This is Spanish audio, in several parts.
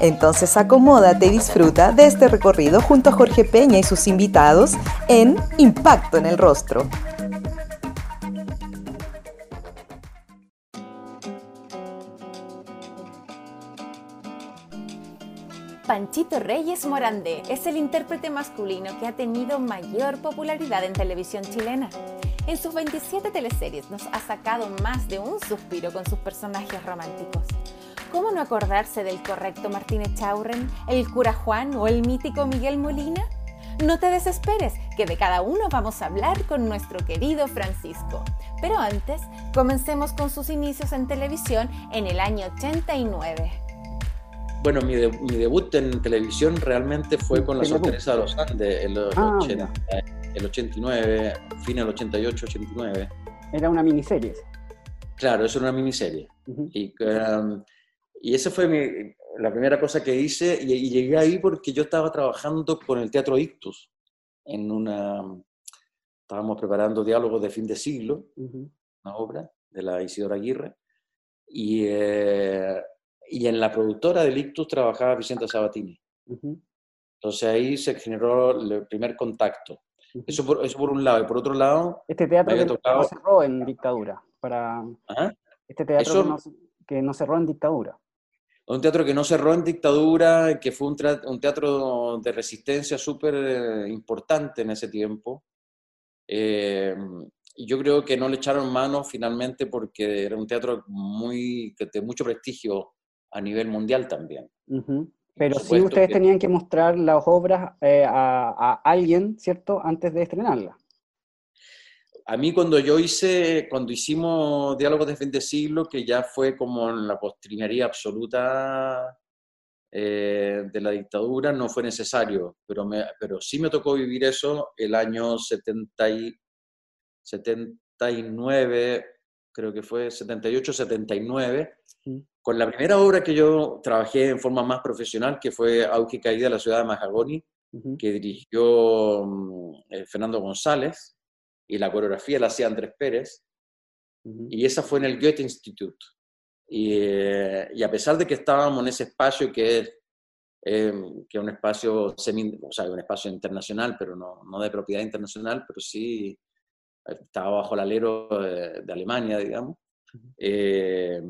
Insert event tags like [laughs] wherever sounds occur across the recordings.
Entonces acomódate y disfruta de este recorrido junto a Jorge Peña y sus invitados en Impacto en el Rostro. Panchito Reyes Morandé es el intérprete masculino que ha tenido mayor popularidad en televisión chilena. En sus 27 teleseries nos ha sacado más de un suspiro con sus personajes románticos. ¿Cómo no acordarse del correcto Martínez Chaurren, el cura Juan o el mítico Miguel Molina? No te desesperes, que de cada uno vamos a hablar con nuestro querido Francisco. Pero antes, comencemos con sus inicios en televisión en el año 89. Bueno, mi, debut en televisión realmente fue con La Sorpresa de los Andes, el, ah, el 89, fin del 88, 89. Era una miniserie. Claro, eso era una miniserie. y, um, y esa fue la primera cosa que hice y, llegué ahí porque yo estaba trabajando con el Teatro Ictus en una... Estábamos preparando diálogos de fin de siglo, una obra de la Isidora Aguirre, y, eh, y en la productora del Ictus trabajaba Vicente Sabatini. Entonces ahí se generó el primer contacto. eso, por, eso por un lado. Y por otro lado... Este teatro que no cerró en dictadura. Para... ¿Ah? Este teatro que no cerró en dictadura un teatro que no cerró en dictadura, que fue un, teatro de resistencia súper eh, importante en ese tiempo. Eh, y yo creo que no le echaron mano finalmente porque era un teatro muy, de mucho prestigio a nivel mundial también. Pero sí ustedes tenían que mostrar las obras eh, a, a, alguien, ¿cierto?, antes de estrenarlas a mí cuando yo hice, cuando hicimos Diálogos de fin de siglo, que ya fue como en la postrimería absoluta eh, de la dictadura, no fue necesario, pero, me, pero sí me tocó vivir eso el año 70 79, creo que fue 78, 79, con la primera obra que yo trabajé en forma más profesional, que fue Auge y Caída de la ciudad de Mahagoni, que dirigió mm, eh, Fernando González y la coreografía la hacía Andrés Pérez, y esa fue en el Goethe Institute. Eh, y, a pesar de que estábamos en ese espacio que es, eh, que es un espacio semi, o sea, un espacio internacional, pero no, no de propiedad internacional, pero sí estaba bajo el alero de, Alemania, digamos. Eh,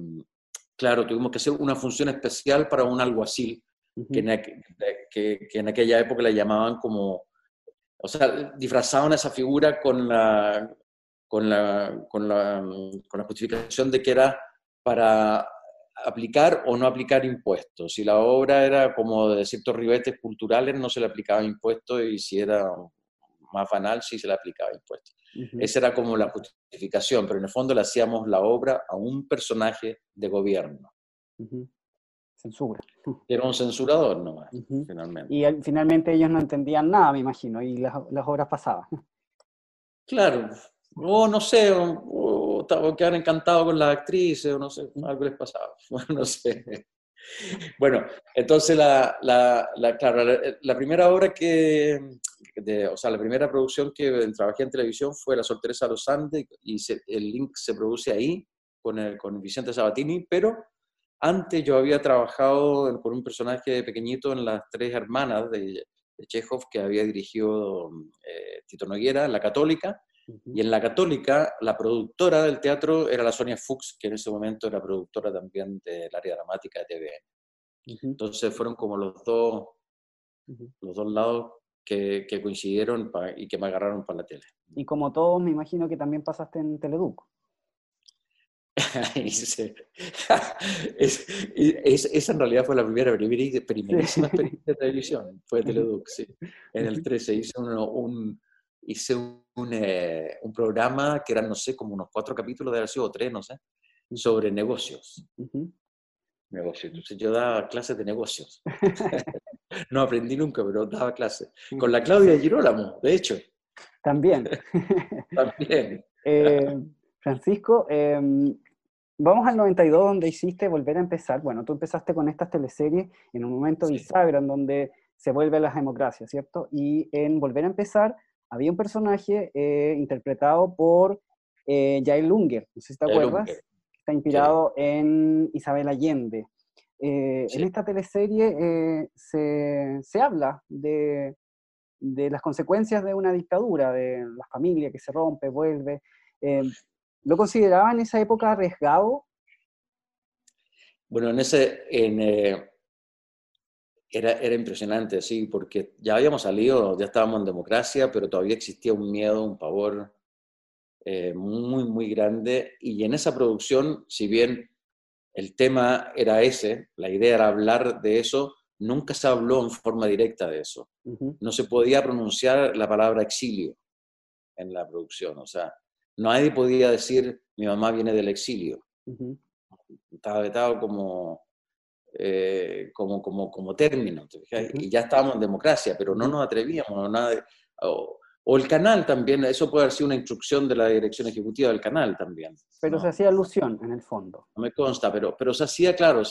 claro, tuvimos que hacer una función especial para un alguacil, que, que, que, en aquella época le llamaban como o sea, disfrazaban esa figura con la, con la, con la, con la justificación de que era para aplicar o no aplicar impuestos. Si la obra era como de ciertos ribetes culturales, no se le aplicaba impuestos y si era más banal, sí se le aplicaba impuestos. Esa era como la justificación, pero en el fondo le hacíamos la obra a un personaje de gobierno censura. [laughs] Era un censurador nomás, finalmente. Y finalmente ellos no entendían nada, me imagino, y las, las obras pasaban. Claro, o no sé, o, quedaban encantados con las actrices, o no sé, algo les pasaba, [laughs] no sé. Bueno, entonces la, la, la, claro, la, primera obra que, o sea, la primera producción que trabajé en televisión fue La Sorteresa de los Andes y el link se produce ahí con, el, con Vicente Sabatini, pero antes yo había trabajado con un personaje pequeñito en Las Tres Hermanas de, Chekhov que había dirigido eh, Tito Noguera, La Católica, y en La Católica la productora del teatro era la Sonia Fuchs, que en ese momento era productora también del área dramática de TVN. Entonces fueron como los dos, los dos lados que, que coincidieron y que me agarraron para la tele. Y como todos, me imagino que también pasaste en Teleduc. [laughs] [laughs] es, es, esa en realidad fue la primera, primerísima experiencia de televisión, fue Teleduc, sí. En el 13 hice, un, hice un, eh, un, programa que eran, no sé, como unos cuatro capítulos de haber sido tres, no sé, sobre negocios. Negocios. Entonces yo daba clases de negocios. [laughs] no aprendí nunca, pero daba clases. Con la Claudia Girolamo, de hecho. También. También. Eh, Francisco, em, vamos al 92 donde hiciste Volver a empezar. Bueno, tú empezaste con estas teleseries en un momento bisagra en donde se vuelve a las democracias, ¿cierto? Y en Volver a empezar había un personaje eh, interpretado por eh, Jael Lunger, no sé si te acuerdas, está inspirado en Isabel Allende. Eh, en esta teleserie se, se, habla de, de, las consecuencias de una dictadura, de la familia que se rompe, vuelve. ¿Lo consideraba en esa época arriesgado? Bueno, en ese, en, era, era impresionante, sí, porque ya habíamos salido, ya estábamos en democracia, pero todavía existía un miedo, un pavor eh, muy, muy grande. Y en esa producción, si bien el tema era ese, la idea era hablar de eso, nunca se habló en forma directa de eso. No se podía pronunciar la palabra exilio en la producción. O sea, nadie podía decir mi mamá viene del exilio. Estaba vetado como eh, como, como, como término. Y ya estábamos en democracia, pero no nos atrevíamos. Nada o, el canal también, eso puede haber sido una instrucción de la dirección ejecutiva del canal también. Pero se hacía alusión en el fondo. No me consta, pero, pero se hacía, claro.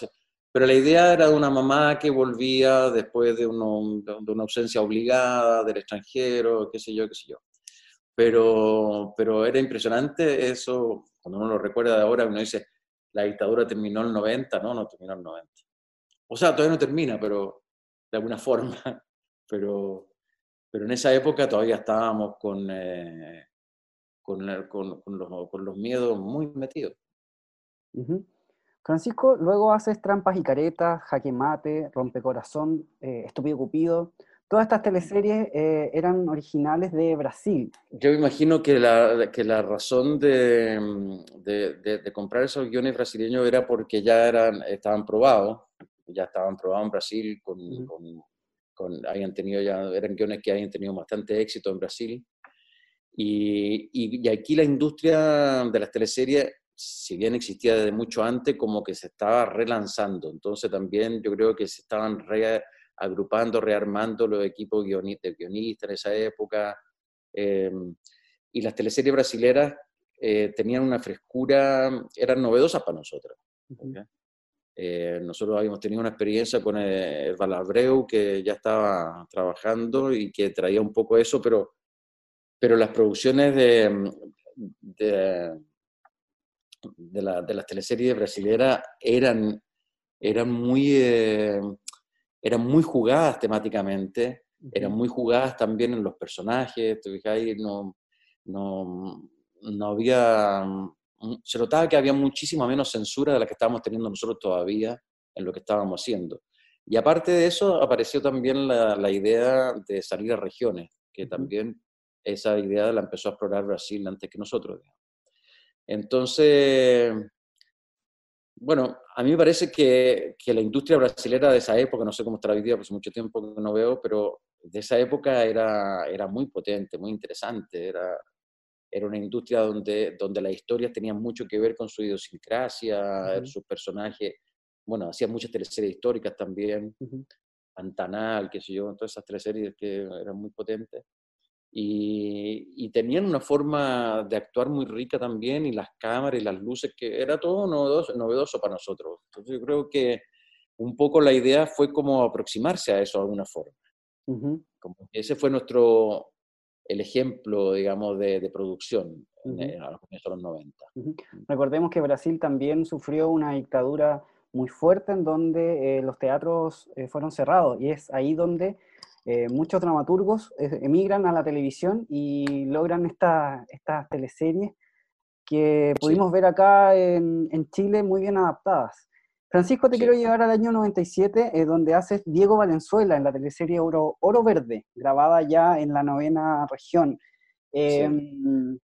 pero la idea era de una mamá que volvía después de, uno, de una ausencia obligada del extranjero, qué sé yo, qué sé yo. Pero, pero era impresionante eso, cuando uno lo recuerda de ahora, uno dice, la dictadura terminó en el 90, no, no terminó en el 90. O sea, todavía no termina, pero de alguna [laughs] forma. Pero, pero en esa época todavía estábamos con, eh, con, los, con, los, miedos muy metidos. Francisco, luego haces Trampas y Caretas, Jaque Mate, Rompecorazón, eh, Estúpido Cupido. Todas estas teleseries eh, eran originales de Brasil. Yo imagino que la, que la razón de, de, de, comprar esos guiones brasileños era porque ya eran, estaban probados ya estaban probados en Brasil, con, con, hayan tenido ya, eran guiones que hayan tenido bastante éxito en Brasil. Y, y, aquí la industria de las teleseries, si bien existía desde mucho antes, como que se estaba relanzando. Entonces también yo creo que se estaban reagrupando, rearmando los equipos guionistas, guionistas en esa época. Em, y las teleseries brasileras eh, tenían una frescura, eran novedosas para nosotros. Eh, nosotros habíamos tenido una experiencia con el, Valabreu que ya estaba trabajando y que traía un poco eso, pero, pero las producciones de, de, de, las teleseries brasileñas eran, eran, muy, eh, eran muy jugadas temáticamente, eran muy jugadas también en los personajes, No, no, no había Mm, se notaba que había muchísima menos censura de la que estábamos teniendo nosotros todavía en lo que estábamos haciendo. Y aparte de eso, apareció también la, idea de salir a regiones, que también esa idea la empezó a explorar Brasil antes que nosotros. Entonces, bueno, a mí me parece que, que, la industria brasilera de esa época, no sé cómo estará hoy día, pues mucho tiempo que no veo, pero de esa época era, era muy potente, muy interesante, era, era una industria donde, donde las historias tenían mucho que ver con su idiosincrasia, sus personajes, bueno, hacían muchas teleseries históricas también, Pantanal, qué sé yo, todas esas teleseries que eran muy potentes. Y, y, tenían una forma de actuar muy rica también, y las cámaras y las luces, que era todo novedoso, novedoso para nosotros. Entonces yo creo que un poco la idea fue como aproximarse a eso de alguna forma. como ese fue nuestro, el ejemplo, digamos, de, producción a los de los 90. Recordemos que Brasil también sufrió una dictadura muy fuerte en donde eh, los teatros eh, fueron cerrados y es ahí donde eh, muchos dramaturgos emigran a la televisión y logran estas teleseries que pudimos ver acá en, en Chile muy bien adaptadas. Francisco, te quiero llevar al año 97, eh, donde haces Diego Valenzuela en la teleserie Oro, Oro Verde, grabada ya en la novena región. Em,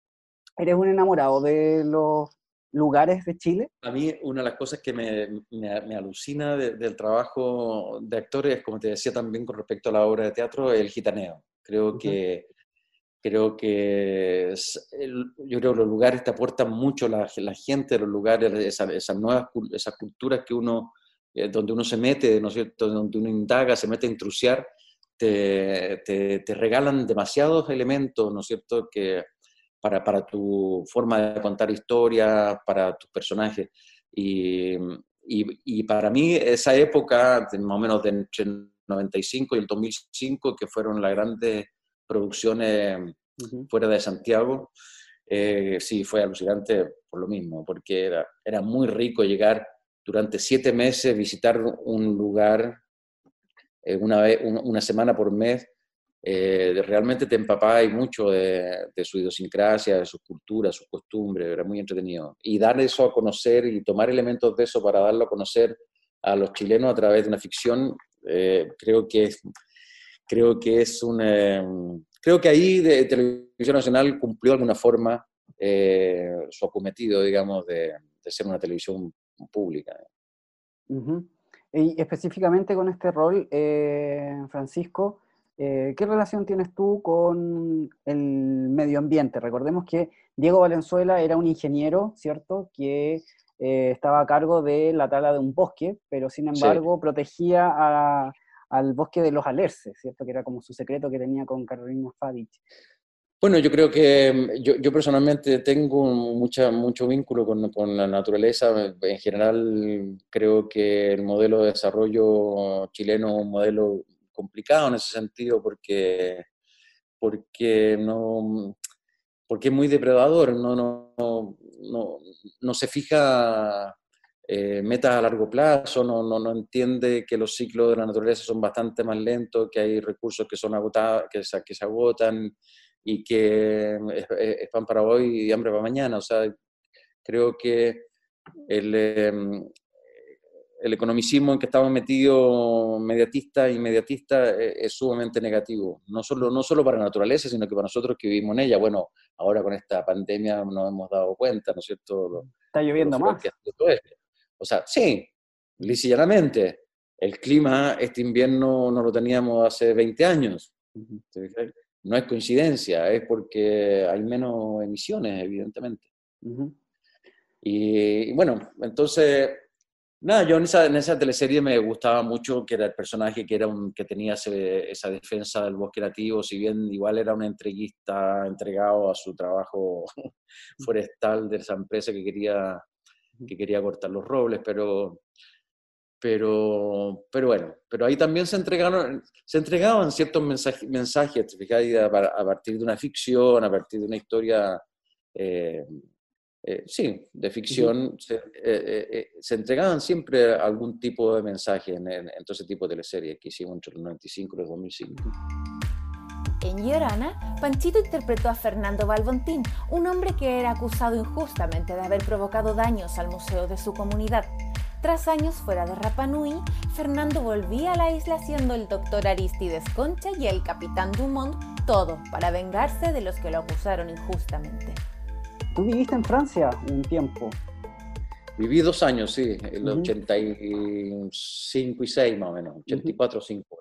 ¿Eres un enamorado de los lugares de Chile? A mí una de las cosas que me, me, alucina del trabajo de actores, como te decía también con respecto a la obra de teatro, el gitaneo. Creo que creo que yo creo que los lugares te aportan mucho la, la gente de los lugares, esas, nuevas esas culturas que uno, eh, donde uno se mete, ¿no es cierto? donde uno indaga, se mete a intrusiar, te, te, regalan demasiados elementos, ¿no es cierto?, que para, para tu forma de contar historias, para tus personajes. Y, y, para mí esa época, más o menos de entre el 95 y el 2005, que fueron las grandes producciones fuera de Santiago, eh, sí, fue alucinante por lo mismo, porque era, era muy rico llegar durante siete meses, visitar un lugar eh, una, vez, una semana por mes, eh, realmente te empapabas mucho de, de, su idiosincrasia, de su cultura, sus costumbres, era muy entretenido. Y dar eso a conocer y tomar elementos de eso para darlo a conocer a los chilenos a través de una ficción, eh, creo que es, creo que es un... creo que ahí de Televisión Nacional cumplió de alguna forma su acometido, digamos, de, de, ser una televisión pública. Y específicamente con este rol, eh, Francisco, eh, ¿qué relación tienes tú con el medio ambiente? Recordemos que Diego Valenzuela era un ingeniero, ¿cierto? Que eh, estaba a cargo de la tala de un bosque, pero sin embargo protegía al bosque de los alerces, ¿cierto? Que era como su secreto que tenía con Carolina Fadich. Bueno, yo creo que yo, yo personalmente tengo mucha, mucho vínculo con, con, la naturaleza. En general, creo que el modelo de desarrollo chileno es un modelo complicado en ese sentido porque, porque, no, porque es muy depredador, no, no, no, no se fija eh, metas a largo plazo, no, no, no, entiende que los ciclos de la naturaleza son bastante más lentos, que hay recursos que, son agotados, que, se, que se agotan y que es, pan para hoy y hambre para mañana. O sea, creo que el, em, el economicismo en que estamos metidos mediatista y mediatista e, es, sumamente negativo, no solo, no solo para la naturaleza, sino que para nosotros que vivimos en ella. Bueno, ahora con esta pandemia nos hemos dado cuenta, ¿no es cierto? Está lloviendo más. O sea, sí, llanamente. El clima este invierno no lo teníamos hace 20 años no es coincidencia, es porque hay menos emisiones, evidentemente. y, bueno, entonces, nada, yo en esa, en esa, teleserie me gustaba mucho que era el personaje que, era un, que tenía esa defensa del bosque nativo, si bien igual era un entreguista entregado a su trabajo [laughs] forestal de esa empresa que quería, que quería cortar los robles, pero pero, pero bueno, pero ahí también se, entregaron, se entregaban ciertos mensajes, mensajes a, partir de una ficción, a partir de una historia, eh, eh, sí, de ficción, eh, se, entregaban siempre algún tipo de mensaje en, en, todo ese tipo de teleseries que hicimos entre el 95 y el 2005. En Llorana, Panchito interpretó a Fernando Balbontín, un hombre que era acusado injustamente de haber provocado daños al museo de su comunidad. Tras años fuera de Rapanui, Fernando volvía a la isla siendo el doctor Aristides Concha y el capitán Dumont, todo para vengarse de los que lo acusaron injustamente. Tú viviste en Francia un tiempo. Viví dos años, sí, el 85 y 6 más o menos, 84 o 5.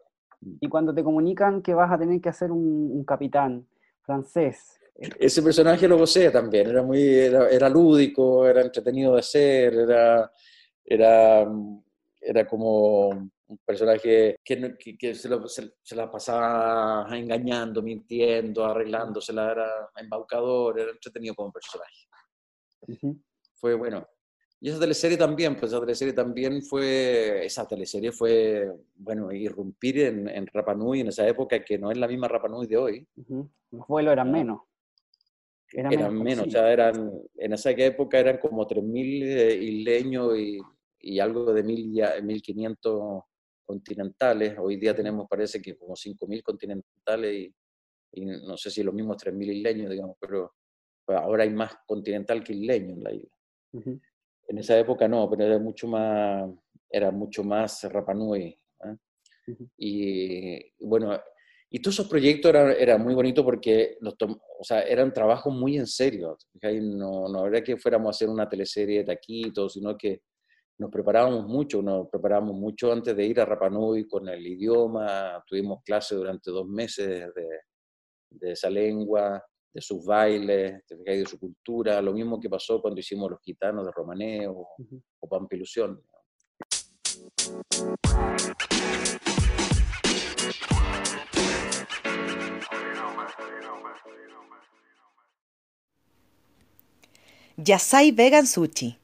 Y cuando te comunican que vas a tener que hacer un, capitán francés, ese personaje lo gocé también, era muy, era, lúdico, era entretenido de hacer, era, era, era como un personaje que, que, se, lo, se, la pasaba engañando, mintiendo, arreglándosela, era embaucador, era entretenido como personaje. Fue bueno. Y esa teleserie también, pues esa teleserie también fue, esa teleserie fue, bueno, irrumpir en, en Rapanui en esa época que no es la misma Rapanui de hoy. Los vuelos eran menos. Eran, menos, o sea, eran, en esa época eran como 3.000 eh, isleños y y algo de 1.500 continentales. Hoy día tenemos, parece que como 5.000 continentales y, no sé si los mismos 3.000 isleños, digamos, pero ahora hay más continental que isleño en la isla. En esa época no, pero era mucho más, era mucho más Rapanui. ¿eh? Y bueno, y todos esos proyectos eran, era muy bonitos porque los o sea, eran trabajos muy en serio. No, no habría que fuéramos a hacer una teleserie de taquitos, sino que nos preparábamos mucho, nos preparábamos mucho antes de ir a Rapanui con el idioma, tuvimos clases durante dos meses de, esa lengua, de sus bailes, de su cultura, lo mismo que pasó cuando hicimos los gitanos de Romaneo o Pampilusión. Yasai Vegan Sushi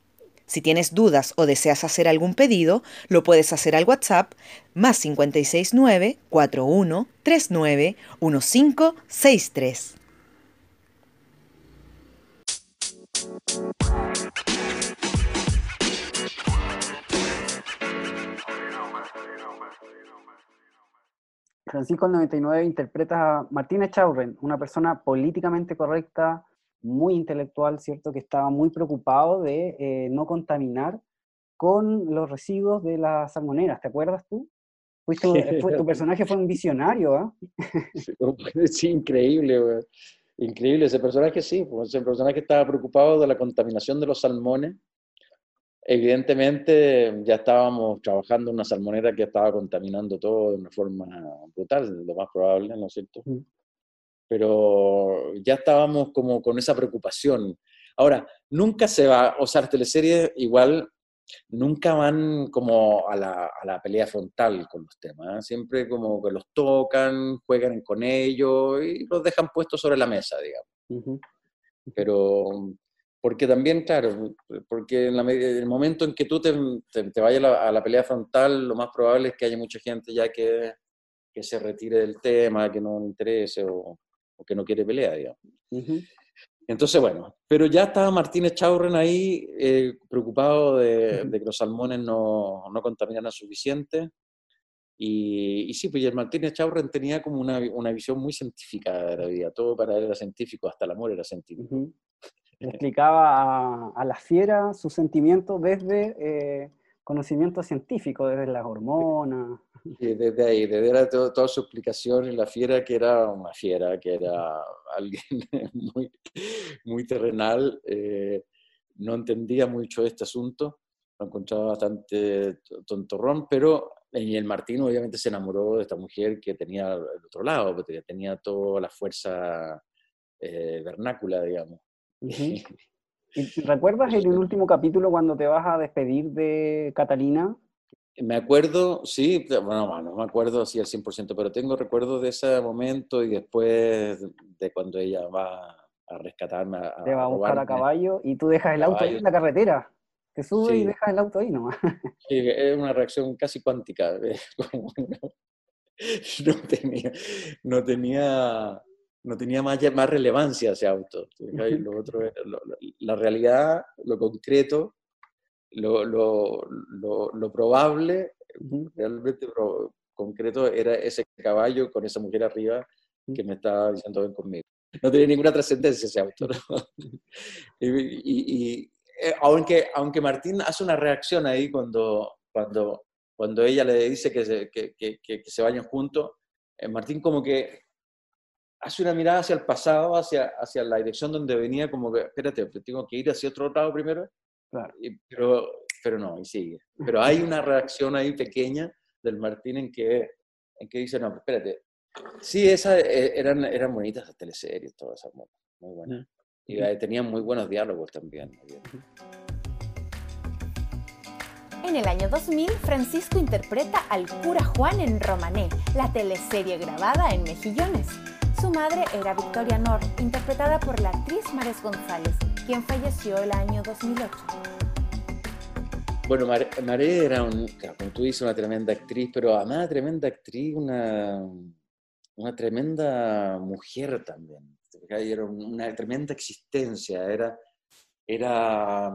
Si tienes dudas o deseas hacer algún pedido, lo puedes hacer al WhatsApp más 569 41 39 1563. Francisco el 99 interpreta a Martina Chaurren, una persona políticamente correcta, muy intelectual, ¿cierto? Que estaba muy preocupado de eh, no contaminar con los residuos de las salmoneras, ¿te acuerdas tú? tu [laughs] personaje fue un visionario, ¿ah? Sí, [laughs] increíble, increíble. Ese personaje sí, pues, ese personaje estaba preocupado de la contaminación de los salmones. Evidentemente ya estábamos trabajando en una salmonera que estaba contaminando todo de una forma brutal, lo más probable, ¿no es cierto? Pero ya estábamos como con esa preocupación. Ahora, nunca se va, o sea, las teleseries igual nunca van como a la, a la pelea frontal con los temas, ¿eh? siempre como que los tocan, juegan con ellos y los dejan puestos sobre la mesa, digamos. Pero, porque también, claro, porque en, la, el momento en que tú te, te, vayas a la, pelea frontal, lo más probable es que haya mucha gente ya que, que se retire del tema, que no le interese o, que no quiere pelea, digamos. Entonces, bueno, pero ya estaba Martínez Chaurren ahí eh, preocupado de, que los salmones no, no contaminaran suficiente. Y, y, sí, pues el Martínez Chaurren tenía como una, una, visión muy científica de la vida. Todo para él era científico, hasta el amor era científico. [laughs] explicaba a, a, la fiera sus sentimientos desde eh, conocimiento científico, desde las hormonas. Y desde ahí, desde toda su explicación en la fiera, que era una fiera, que era [laughs] alguien muy, muy terrenal, eh, no entendía mucho este asunto, lo encontraba bastante tontorrón, pero y el Martín obviamente se enamoró de esta mujer que tenía el otro lado, porque tenía toda la fuerza eh, vernácula, digamos. [laughs] ¿Y recuerdas en el último capítulo cuando te vas a despedir de Catalina? Me acuerdo, sí, bueno, no me acuerdo así al 100%, pero tengo recuerdos de ese momento y después de cuando ella va a rescatarme. A, te va a buscar a caballo y tú dejas el auto ahí en la carretera. Te subes y dejas el auto ahí nomás. [laughs] Sí, es una reacción casi cuántica. [laughs] No tenía, no tenía, no tenía más, más relevancia ese auto. Lo otro, la realidad, lo concreto, lo, lo, lo, probable, realmente concreto, era ese caballo con esa mujer arriba que me estaba diciendo ven conmigo. No tenía ninguna trascendencia ese auto. [laughs] y, eh, aunque, aunque Martín hace una reacción ahí cuando, cuando, cuando ella le dice que se, que, que, que se vayan juntos, eh, Martín como que hace una mirada hacia el pasado, hacia, hacia la dirección donde venía, como que, espérate, tengo que ir hacia otro lado primero. Pero, pero no, y sigue. Pero hay una reacción ahí pequeña del Martín en que, en que dice, no, espérate. Sí, esas eh, eran, eran bonitas las teleseries, todas esas, muy buenas. Y eh, tenían muy buenos diálogos también. En el año 2000, Francisco interpreta al cura Juan en Romané, la teleserie grabada en Mejillones. Madre era Victoria Nor, interpretada por la actriz Mares González, quien falleció el año 2008. Bueno, Maré era, un, como tú dices, una tremenda actriz, pero además tremenda actriz, una, una tremenda mujer también. Era una tremenda existencia, era, era,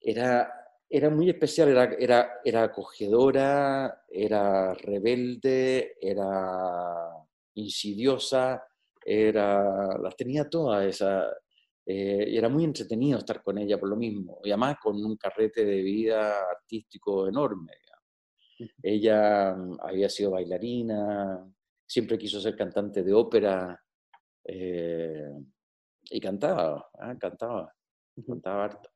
era, era muy especial, era, era, era acogedora, era rebelde, era insidiosa, era, las tenía todas esas. Eh, y era muy entretenido estar con ella por lo mismo, y además con un carrete de vida artístico enorme. Ella mm, había sido bailarina, siempre quiso ser cantante de ópera eh, y cantaba, ¿ah? cantaba, cantaba harto.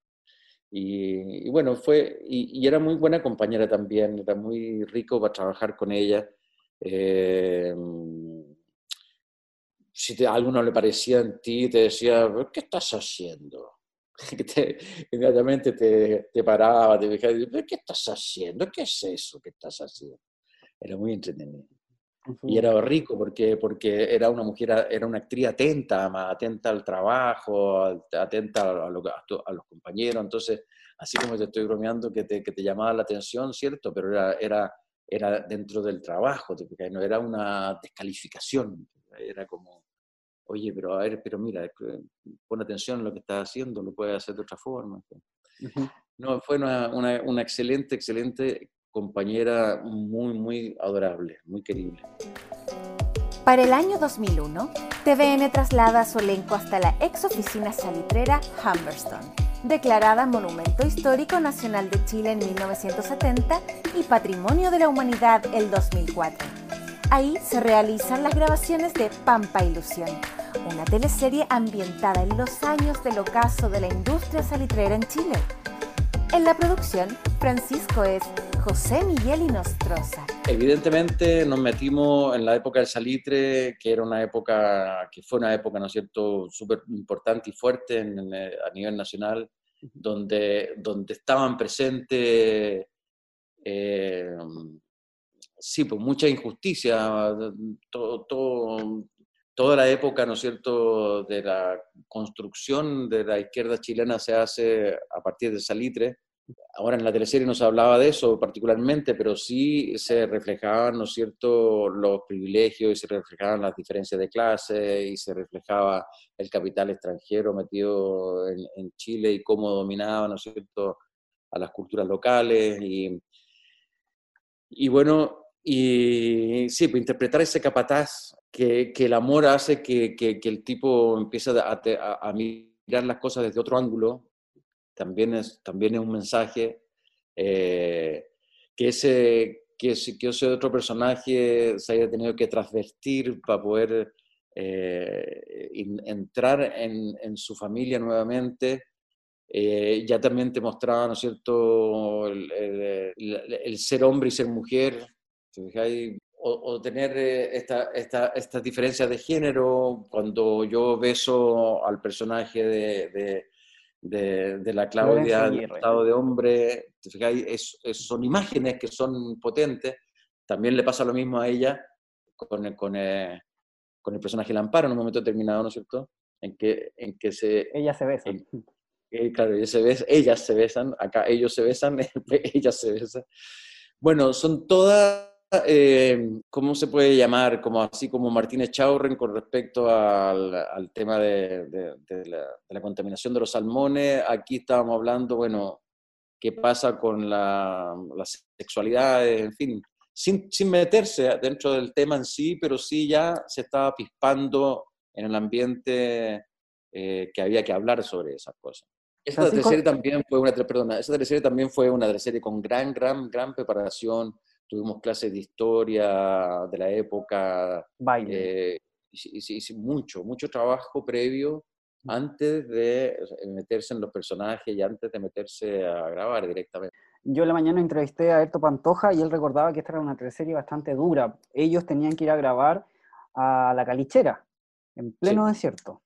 Y, bueno, fue, y, era muy buena compañera también, era muy rico para trabajar con ella. Eh, si a alguno le parecía en ti, te decía, ¿qué estás haciendo? [laughs] te, inmediatamente te, te, paraba, te dejaba, ¿qué estás haciendo? ¿Qué es eso que estás haciendo? Era muy entretenido. Y era rico porque, porque era una mujer, era una actriz atenta, atenta al trabajo, atenta a, los compañeros. Entonces, así como te estoy bromeando que te, que te llamaba la atención, ¿cierto? Pero era, era, era dentro del trabajo, no era una descalificación, era como, oye, pero a ver, pero mira, pon atención a lo que estás haciendo, lo puedes hacer de otra forma. No, fue una, una, una excelente, excelente compañera muy, muy adorable, muy querible. Para el año 2001, TVN traslada su elenco hasta la ex oficina salitrera Humberston, declarada Monumento Histórico Nacional de Chile en 1970 y Patrimonio de la Humanidad el 2004. Ahí se realizan las grabaciones de Pampa Ilusión, una teleserie ambientada en los años del ocaso de la industria salitrera en Chile. En la producción, Francisco es José Miguel y Nostroza. Evidentemente nos metimos en la época del salitre, que era una época, que fue una época, ¿no es cierto?, súper importante y fuerte a nivel nacional, donde, donde estaban presentes, eh, sí, pues mucha injusticia, todo, toda la época, ¿no es cierto?, de la construcción de la izquierda chilena se hace a partir de Salitre. Ahora en la teleserie no se hablaba de eso particularmente, pero sí se reflejaban, ¿no es cierto?, los privilegios y se reflejaban las diferencias de clase y se reflejaba el capital extranjero metido en, en Chile y cómo dominaba, ¿no es cierto?, a las culturas locales y, y bueno, y sí, pues interpretar ese capataz que, que el amor hace que, que, el tipo empiece a, a, mirar las cosas desde otro ángulo, también es, también es un mensaje. Eh, que, ese, que, que ese otro personaje se haya tenido que transvestir para poder eh, entrar en, en, su familia nuevamente. Eh, ya también te mostraba, ¿no es cierto?, el, el, el, ser hombre y ser mujer. ¿Fijáis? o, tener eh, esta, esta, estas diferencias de género, cuando yo beso al personaje de, de, de, la Claudia, del estado de hombre, es, son imágenes que son potentes. También le pasa lo mismo a ella con el, con el, con el personaje Lamparo en un momento determinado, ¿no es cierto? En que, en que se... Ella se besan. claro, ellas se, besan, ellas se besan, acá ellos se besan, [laughs] ellas se besan. Bueno, son todas eh, ¿cómo se puede llamar? Como así como Martínez Chaurren con respecto al, tema de, la, contaminación de los salmones. Aquí estábamos hablando, bueno, qué pasa con la, sexualidad, en fin, sin, meterse dentro del tema en sí, pero sí ya se estaba pispando en el ambiente eh, que había que hablar sobre esas cosas. Esa serie también fue una, perdona, esa también fue una serie con gran, gran, gran preparación tuvimos clases de historia de la época. Baile. Eh, y, mucho, mucho trabajo previo antes de meterse en los personajes y antes de meterse a grabar directamente. Yo la mañana entrevisté a Erto Pantoja y él recordaba que esta era una teleserie bastante dura. Ellos tenían que ir a grabar a La Calichera, en pleno desierto.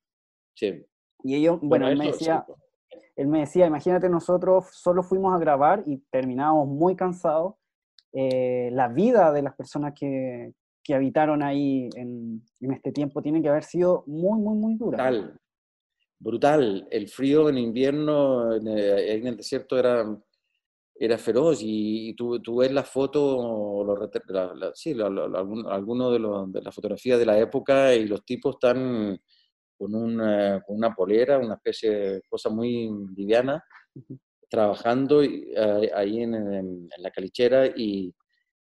Sí. Y ellos, bueno, él me decía, él me decía, imagínate, nosotros solo fuimos a grabar y terminábamos muy cansados eh, la vida de las personas que, que habitaron ahí en, en, este tiempo tiene que haber sido muy, muy, muy dura. Brutal, brutal. El frío en invierno en el, desierto era, era feroz y, tú, tú, ves las fotos, la, sí, algunos de, los, de las fotografías de la época y los tipos están con una, con una polera, una especie de cosa muy liviana, trabajando eh, ahí en, la calichera y,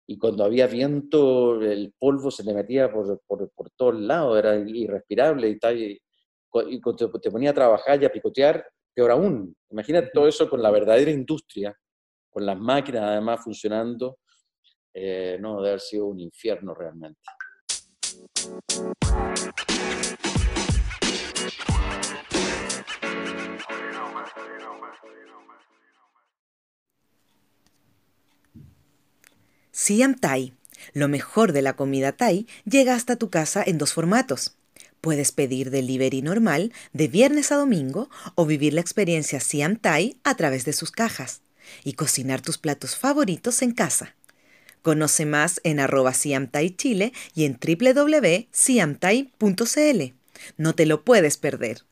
y, cuando había viento el polvo se le metía por, por, por todos lados, era irrespirable y tal. Y, cuando te, ponía a trabajar y a picotear, peor aún. Imagínate todo eso con la verdadera industria, con las máquinas además funcionando. Eh, no, debe haber sido un infierno realmente. Siam Thai, lo mejor de la comida Thai, llega hasta tu casa en dos formatos. Puedes pedir delivery normal de viernes a domingo o vivir la experiencia Siam Thai a través de sus cajas y cocinar tus platos favoritos en casa. Conoce más en arroba y en www.siamthai.cl. No te lo puedes perder.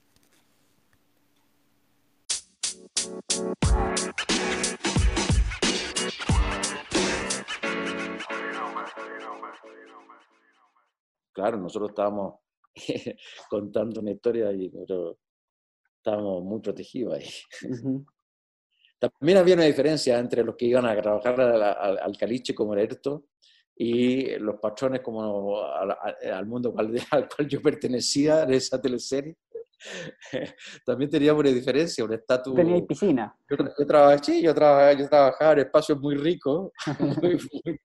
Claro, nosotros estábamos [laughs] contando una historia y estábamos muy protegidos ahí. También había una diferencia entre los que iban a trabajar al, caliche como Erto y los patrones como al, mundo [laughs] al, cual yo pertenecía de esa teleserie. [laughs] También teníamos una diferencia, un estatus... Tenía piscina. Yo, trabajé, yo trabajaba, yo trabajaba en espacios muy ricos, [laughs]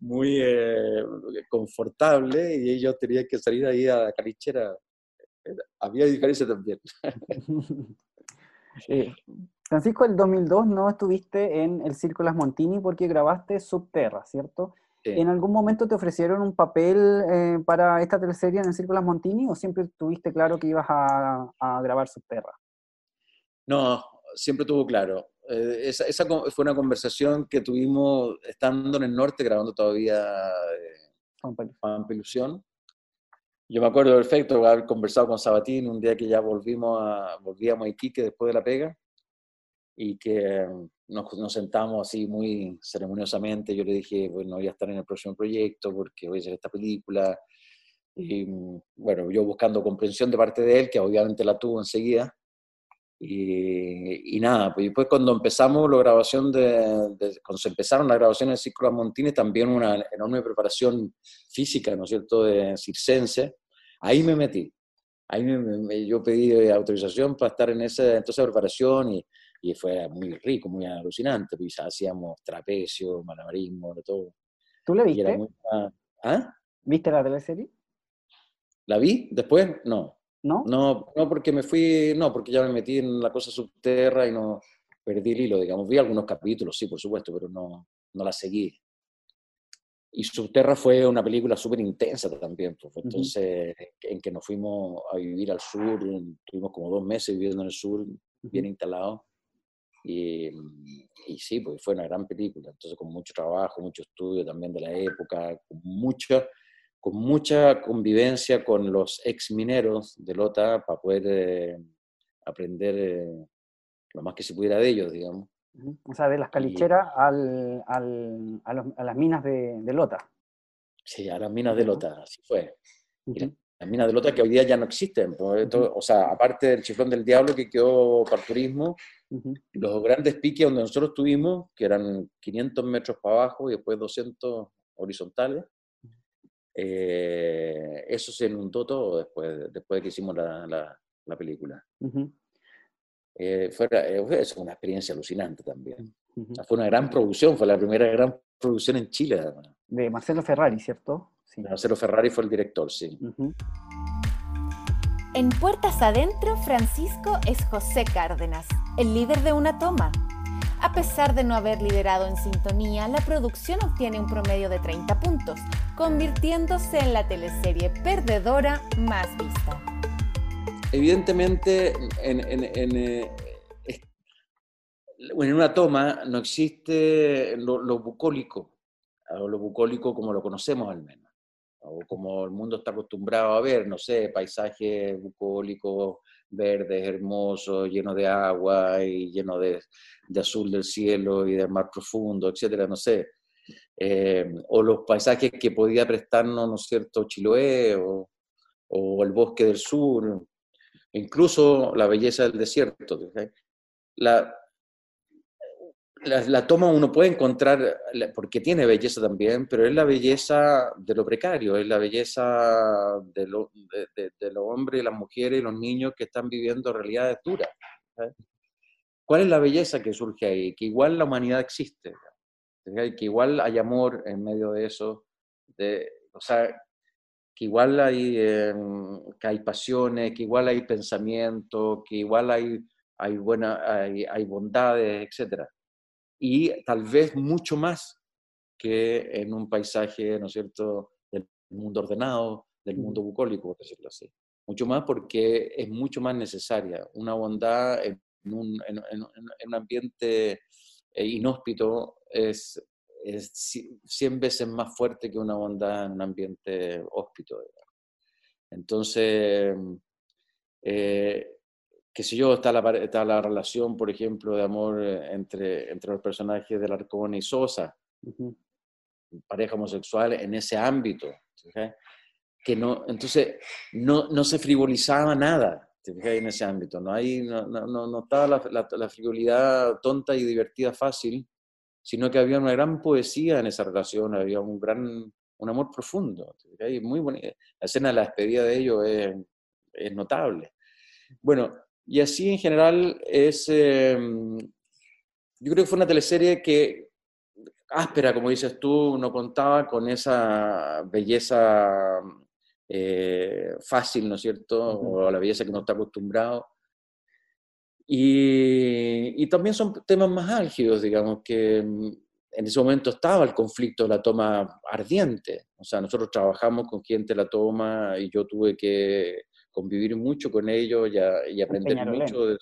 muy, eh, confortables, y ellos tenían que salir ahí a la calichera. Había diferencia también. [laughs] Eh, Francisco, el 2002 no estuviste en el Circo Las Montini porque grabaste Subterra, ¿cierto? ¿En algún momento te ofrecieron un papel eh, para esta teleserie en el Circo Las Montini o siempre tuviste claro que ibas a, grabar Subterra? No, siempre tuvo claro. Eh, esa, fue una conversación que tuvimos estando en el norte, grabando todavía eh, Juan Pelusión. Yo me acuerdo perfecto haber conversado con Sabatín un día que ya volvimos a, volvíamos a Iquique después de la pega y que nos, nos, sentamos así muy ceremoniosamente. Yo le dije, bueno, voy a estar en el próximo proyecto porque voy a hacer esta película. Y bueno, yo buscando comprensión de parte de él, que obviamente la tuvo enseguida. Y, y nada, pues después cuando empezamos la grabación de, cuando se empezaron las grabaciones de Círculo Montini, también una enorme preparación física, ¿no es cierto?, de circense. Ahí me metí. Ahí me, yo pedí autorización para estar en esa, en esa preparación y, y fue muy rico, muy alucinante, pues hacíamos trapecio, malabarismo, de todo. ¿Tú la viste? ¿Ah? ¿Viste la teleserie? ¿La vi? ¿Después? No. ¿No? No, no porque me fui, no, porque ya me metí en la cosa subterra y no perdí el hilo, digamos. Vi algunos capítulos, sí, por supuesto, pero no, no la seguí. Y Subterra fue una película súper intensa también, pues, entonces, en que nos fuimos a vivir al sur, tuvimos como dos meses viviendo en el sur, bien instalados. Y, y, sí, pues fue una gran película, entonces con mucho trabajo, mucho estudio también de la época, con mucha, con mucha convivencia con los ex mineros de Lota para poder eh, aprender eh, lo más que se pudiera de ellos, digamos. O sea, de las calicheras al, al, a, las minas de, de, Lota. Sí, a las minas de Lota, así fue las minas de lota que hoy día ya no existen. Pues, o sea, aparte del chiflón del diablo que quedó para turismo, los grandes piques donde nosotros tuvimos, que eran 500 metros para abajo y después 200 horizontales, eh, eso se inundó todo después, después de que hicimos la, la, película. Eh, fue, eh, fue una experiencia alucinante también. fue una gran producción, fue la primera gran producción en Chile. De Marcelo Ferrari, ¿cierto? Marcelo Ferrari fue el director, sí. En Puertas Adentro, Francisco es José Cárdenas, el líder de una toma. A pesar de no haber liderado en sintonía, la producción obtiene un promedio de 30 puntos, convirtiéndose en la teleserie perdedora más vista. Evidentemente, en, eh, una toma no existe lo, lo bucólico, lo bucólico como lo conocemos al menos o como el mundo está acostumbrado a ver, no sé, paisajes bucólicos, verdes, hermosos, llenos de agua y llenos de, de, azul del cielo y del mar profundo, etcétera, no sé. Eh, o los paisajes que podía prestarnos, ¿no es cierto?, Chiloé o, o el bosque del sur, incluso la belleza del desierto. La, la, toma uno puede encontrar, porque tiene belleza también, pero es la belleza de lo precario, es la belleza de, lo, de, los hombres, las mujeres y los niños que están viviendo realidades duras. ¿Cuál es la belleza que surge ahí? Que igual la humanidad existe, que igual hay amor en medio de eso, o sea, que igual hay, em, que hay pasiones, que igual hay pensamiento, que igual hay, hay, buena, hay bondades, etcétera y tal vez mucho más que en un paisaje, ¿no es cierto?, del mundo ordenado, del mundo bucólico, por decirlo así. Mucho más porque es mucho más necesaria. Una bondad en un, en, un ambiente eh, inhóspito es, es 100 veces más fuerte que una bondad en un ambiente hóspito. Entonces, eh, qué sé yo, está la, está la relación, por ejemplo, de amor eh, entre, entre los personajes de Larcón y Sosa, pareja homosexual en ese ámbito. Que no, entonces, no, no se frivolizaba nada en ese ámbito. No, hay, no, no, no estaba la, la, frivolidad tonta y divertida fácil, sino que había una gran poesía en esa relación, había un gran un amor profundo. Muy bonito. La escena de la despedida de ellos es, es notable. Bueno, y así en general es, em, yo creo que fue una teleserie que áspera, como dices tú, no contaba con esa belleza eh, fácil, ¿no es cierto? O la belleza que no está acostumbrado. Y, y, también son temas más álgidos, digamos, que em, en ese momento estaba el conflicto de la toma ardiente. O sea, nosotros trabajamos con gente de la toma y yo tuve que convivir mucho con ellos y, y aprender mucho de,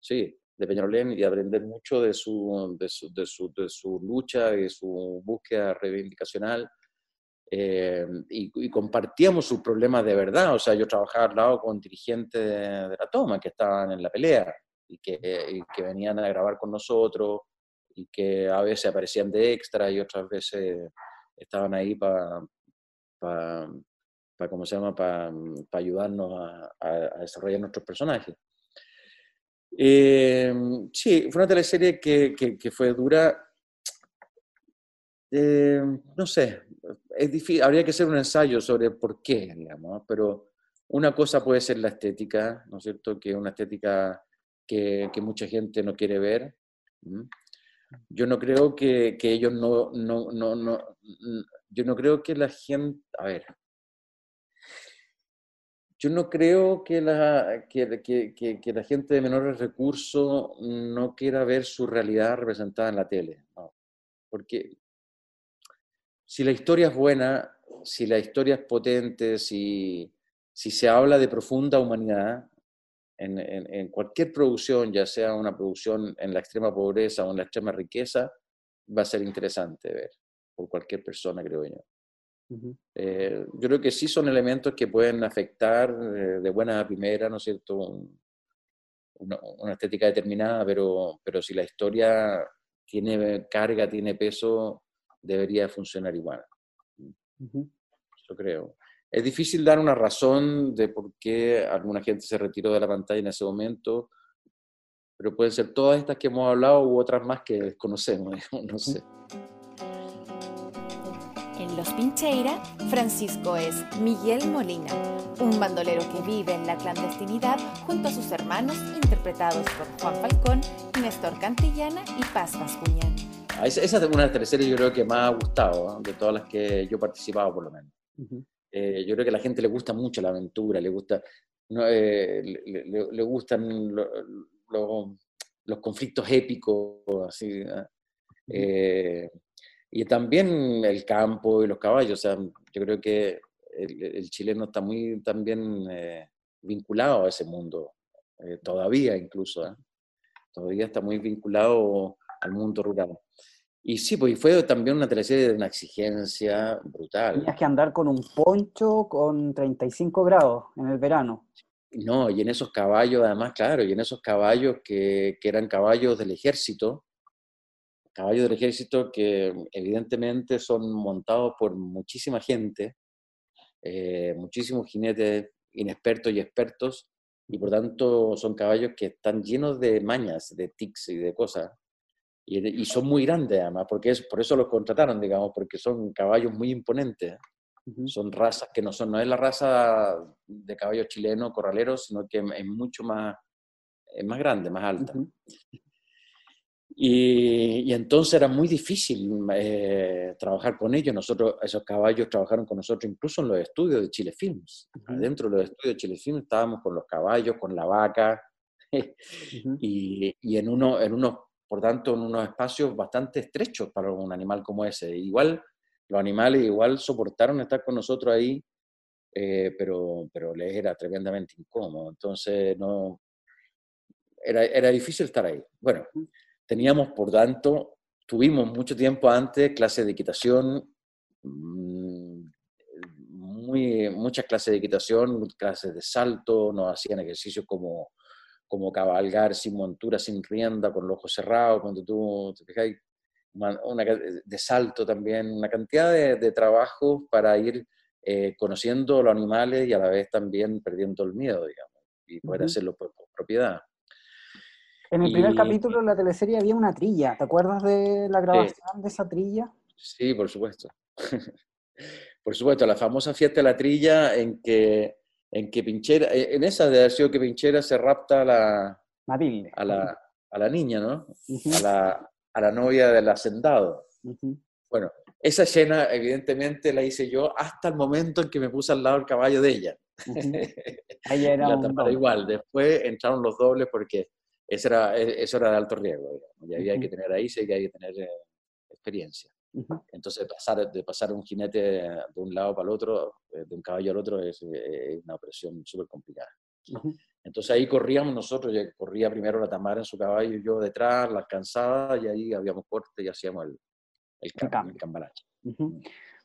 sí, de Peñarolén y aprender mucho de su, de su, de su, de su lucha y su búsqueda reivindicacional. Eh, y, compartíamos sus problemas de verdad. O sea, yo trabajaba al lado con dirigentes de, la toma que estaban en la pelea y que, y que venían a grabar con nosotros y que a veces aparecían de extra y otras veces estaban ahí para para, ¿cómo se llama?, para, ayudarnos a, a, desarrollar nuestros personajes. Eh, sí, fue una teleserie que, que, fue dura. Eh, no sé, es difícil, habría que hacer un ensayo sobre por qué, digamos, pero una cosa puede ser la estética, ¿no es cierto?, que es una estética que, que mucha gente no quiere ver. Yo no creo que, que ellos no, no, no, no, yo no creo que la gente, a ver, yo no creo que la, gente de menores recursos no quiera ver su realidad representada en la tele. Porque si la historia es buena, si la historia es potente, si, se habla de profunda humanidad, en, en, en, cualquier producción, ya sea una producción en la extrema pobreza o en la extrema riqueza, va a ser interesante ver por cualquier persona, creo yo. Eh, yo creo que sí son elementos que pueden afectar eh, de buena primera, ¿no es cierto?, una, estética determinada, pero, pero si la historia tiene carga, tiene peso, debería funcionar igual. Yo creo. Es difícil dar una razón de por qué alguna gente se retiró de la pantalla en ese momento, pero pueden ser todas estas que hemos hablado u otras más que desconocemos, [laughs] no sé. En Los Pincheira, Francisco es Miguel Molina, un bandolero que vive en la clandestinidad junto a sus hermanos interpretados por Juan Falcón, Néstor Cantillana y Paz Bascuñán. Ah, esa es una de las teleseries yo creo que más ha gustado, de todas las que yo he participado por lo menos. Eh, yo creo que a la gente le gusta mucho la aventura, le gusta, eh, le, gustan los conflictos épicos, así. Eh, y también el campo y los caballos. O sea, yo creo que el, chileno está muy también eh, vinculado a ese mundo, eh, todavía incluso. ¿eh? Todavía está muy vinculado al mundo rural. Y sí, pues fue también una teleserie de una exigencia brutal. Tenías que andar con un poncho con 35 grados en el verano. No, y en esos caballos, además, claro, y en esos caballos que, que eran caballos del ejército, caballos del ejército que evidentemente son montados por muchísima gente, eh, muchísimos jinetes inexpertos y expertos, y por tanto son caballos que están llenos de mañas, de tics y de cosas, y, son muy grandes además, porque es, por eso los contrataron, digamos, porque son caballos muy imponentes. Son razas que no son, no es la raza de caballo chileno, corralero, sino que es mucho más, es más grande, más alta. Y, entonces era muy difícil eh, trabajar con ellos. Nosotros, esos caballos trabajaron con nosotros incluso en los estudios de Chile Films. Dentro de los estudios de Chile Films estábamos con los caballos, con la vaca, y, y, en, uno, en unos por tanto, en unos espacios bastante estrechos para un animal como ese. Igual, los animales igual soportaron estar con nosotros ahí, eh, pero, pero les era tremendamente incómodo. Entonces, no, era, era difícil estar ahí. Bueno, teníamos, por tanto, tuvimos mucho tiempo antes clases de equitación, mm, muy, muchas clases de equitación, clases de salto, nos hacían ejercicios como, como cabalgar sin montura, sin rienda, con los ojos cerrados, cuando tú te fijáis, una, de salto también, una cantidad de, de trabajos para ir eh, conociendo los animales y a la vez también perdiendo el miedo, digamos, y poder hacerlo por, propiedad. En el primer capítulo de la teleserie había una trilla, ¿te acuerdas de la grabación de esa trilla? Sí, por supuesto. [laughs] por supuesto, la famosa fiesta de la trilla en que, en que Pinchera, eh, en esa de haber sido que Pinchera se rapta a la, a la, a la niña, ¿no? a, la, a, la, novia del hacendado. Bueno, esa escena evidentemente la hice yo hasta el momento en que me puse al lado el caballo de ella. [laughs] Ahí era la igual, después entraron los dobles porque eso era, e, eso era de alto riesgo, y había que tener ahí, sí que hay que tener eh, experiencia. Entonces, pasar, de pasar un jinete de un lado para el otro, eh, de un caballo al otro, es, eh, una operación súper complicada. Entonces ahí corríamos nosotros, corría primero la Tamara en su caballo y yo detrás, la alcanzaba y ahí habíamos corte y hacíamos el, el, cambalache. Mm.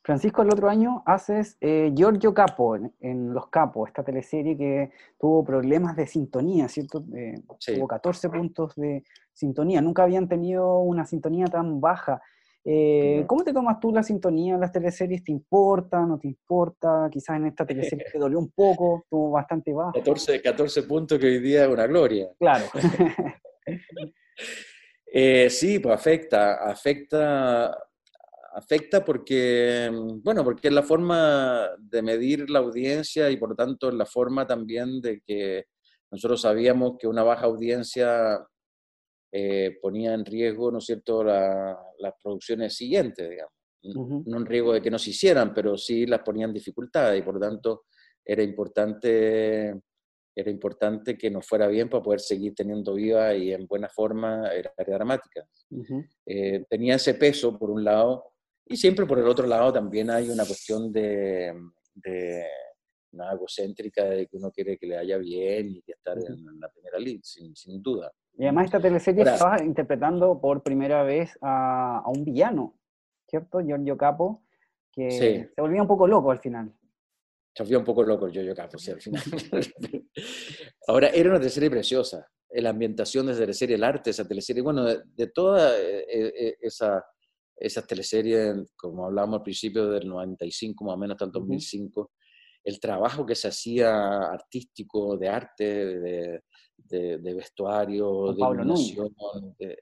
Francisco, el otro año haces eh, Giorgio Capo en, Los Capos, esta teleserie que tuvo problemas de sintonía, ¿cierto? Eh, Tuvo 14 puntos de sintonía, nunca habían tenido una sintonía tan baja. Eh, ¿Cómo te tomas tú la sintonía en las teleseries? ¿Te importa? ¿No te importa? Quizás en esta teleserie [laughs] te dolió un poco, estuvo bastante bajo. 14, 14 puntos que hoy día es una gloria. Claro. [laughs] Sí, pues afecta, afecta afecta porque, mm, bueno, porque es la forma de medir la audiencia y por lo tanto es la forma también de que nosotros sabíamos que una baja audiencia eh, ponía en riesgo, ¿no es cierto?, las producciones siguientes, digamos. No en riesgo de que no se hicieran, pero sí las ponían en dificultad y por lo tanto era importante, era importante que nos fuera bien para poder seguir teniendo viva y en buena forma el área dramática. Eh, tenía ese peso, por un lado, y siempre por el otro lado también hay una cuestión de, de una egocéntrica de que uno quiere que le haya bien y que estar en, la primera línea, sin, sin, duda. Y además esta teleserie estaba interpretando por primera vez a, a, un villano, ¿cierto? Giorgio Capo, que se volvía un poco loco al final. Se volvía un poco loco el Giorgio Capo, sí, al final. [laughs] [laughs] Ahora, era una teleserie preciosa. La ambientación de esa teleserie, el arte de esa teleserie, bueno, de, de toda eh, eh, esa esas teleseries, como hablábamos al principio del 95 más o menos hasta el 2005, el trabajo que se hacía artístico, de arte, de, de, vestuario, de iluminación,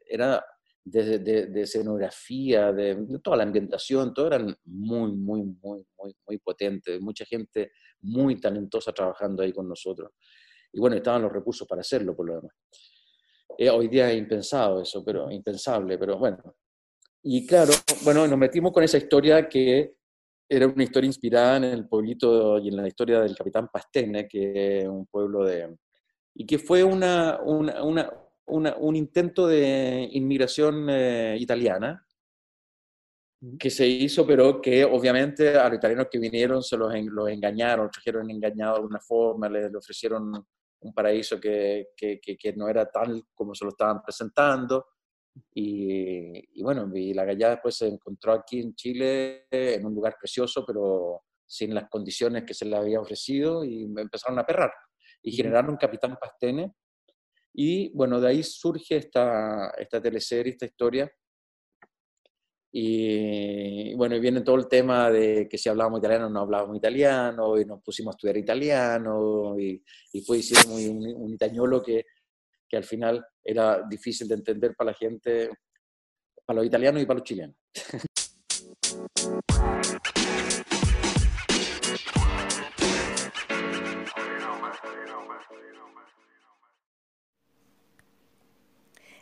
era de, de, escenografía, de, toda la ambientación, todo eran muy, muy, muy, muy, muy potente, mucha gente muy talentosa trabajando ahí con nosotros. Y bueno, estaban los recursos para hacerlo, por lo demás. Eh, hoy día es impensado eso, pero impensable, pero bueno, y claro, bueno, nos metimos con esa historia que era una historia inspirada en el pueblito y en la historia del capitán Pastene, que es un pueblo de... y que fue una, una, una, un intento de inmigración eh, italiana que se hizo, pero que obviamente a los italianos que vinieron se los, los engañaron, los trajeron engañados de alguna forma, les, ofrecieron un paraíso que, que, que, no era tal como se lo estaban presentando. Y, bueno, y la gallada después se encontró aquí en Chile, en un lugar precioso, pero sin las condiciones que se le había ofrecido, y me empezaron a perrar. Y generaron Capitán Pastene. Y bueno, de ahí surge esta, esta teleserie, esta historia. Y bueno, y viene todo el tema de que si hablábamos italiano no hablábamos italiano, y nos pusimos a estudiar italiano, y, y fue muy, un, un italiano que que al final era difícil de entender para la gente, para los italianos y para los chilenos.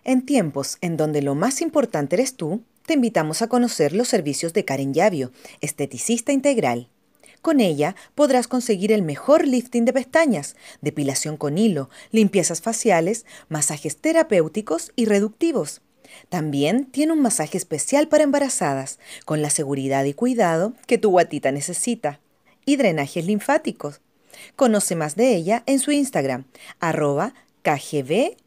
En tiempos en donde lo más importante eres tú, te invitamos a conocer los servicios de Karen Yavio, esteticista integral. Con ella podrás conseguir el mejor lifting de pestañas, depilación con hilo, limpiezas faciales, masajes terapéuticos y reductivos. También tiene un masaje especial para embarazadas, con la seguridad y cuidado que tu guatita necesita. Y drenajes linfáticos. Conoce más de ella en su Instagram, arroba KGB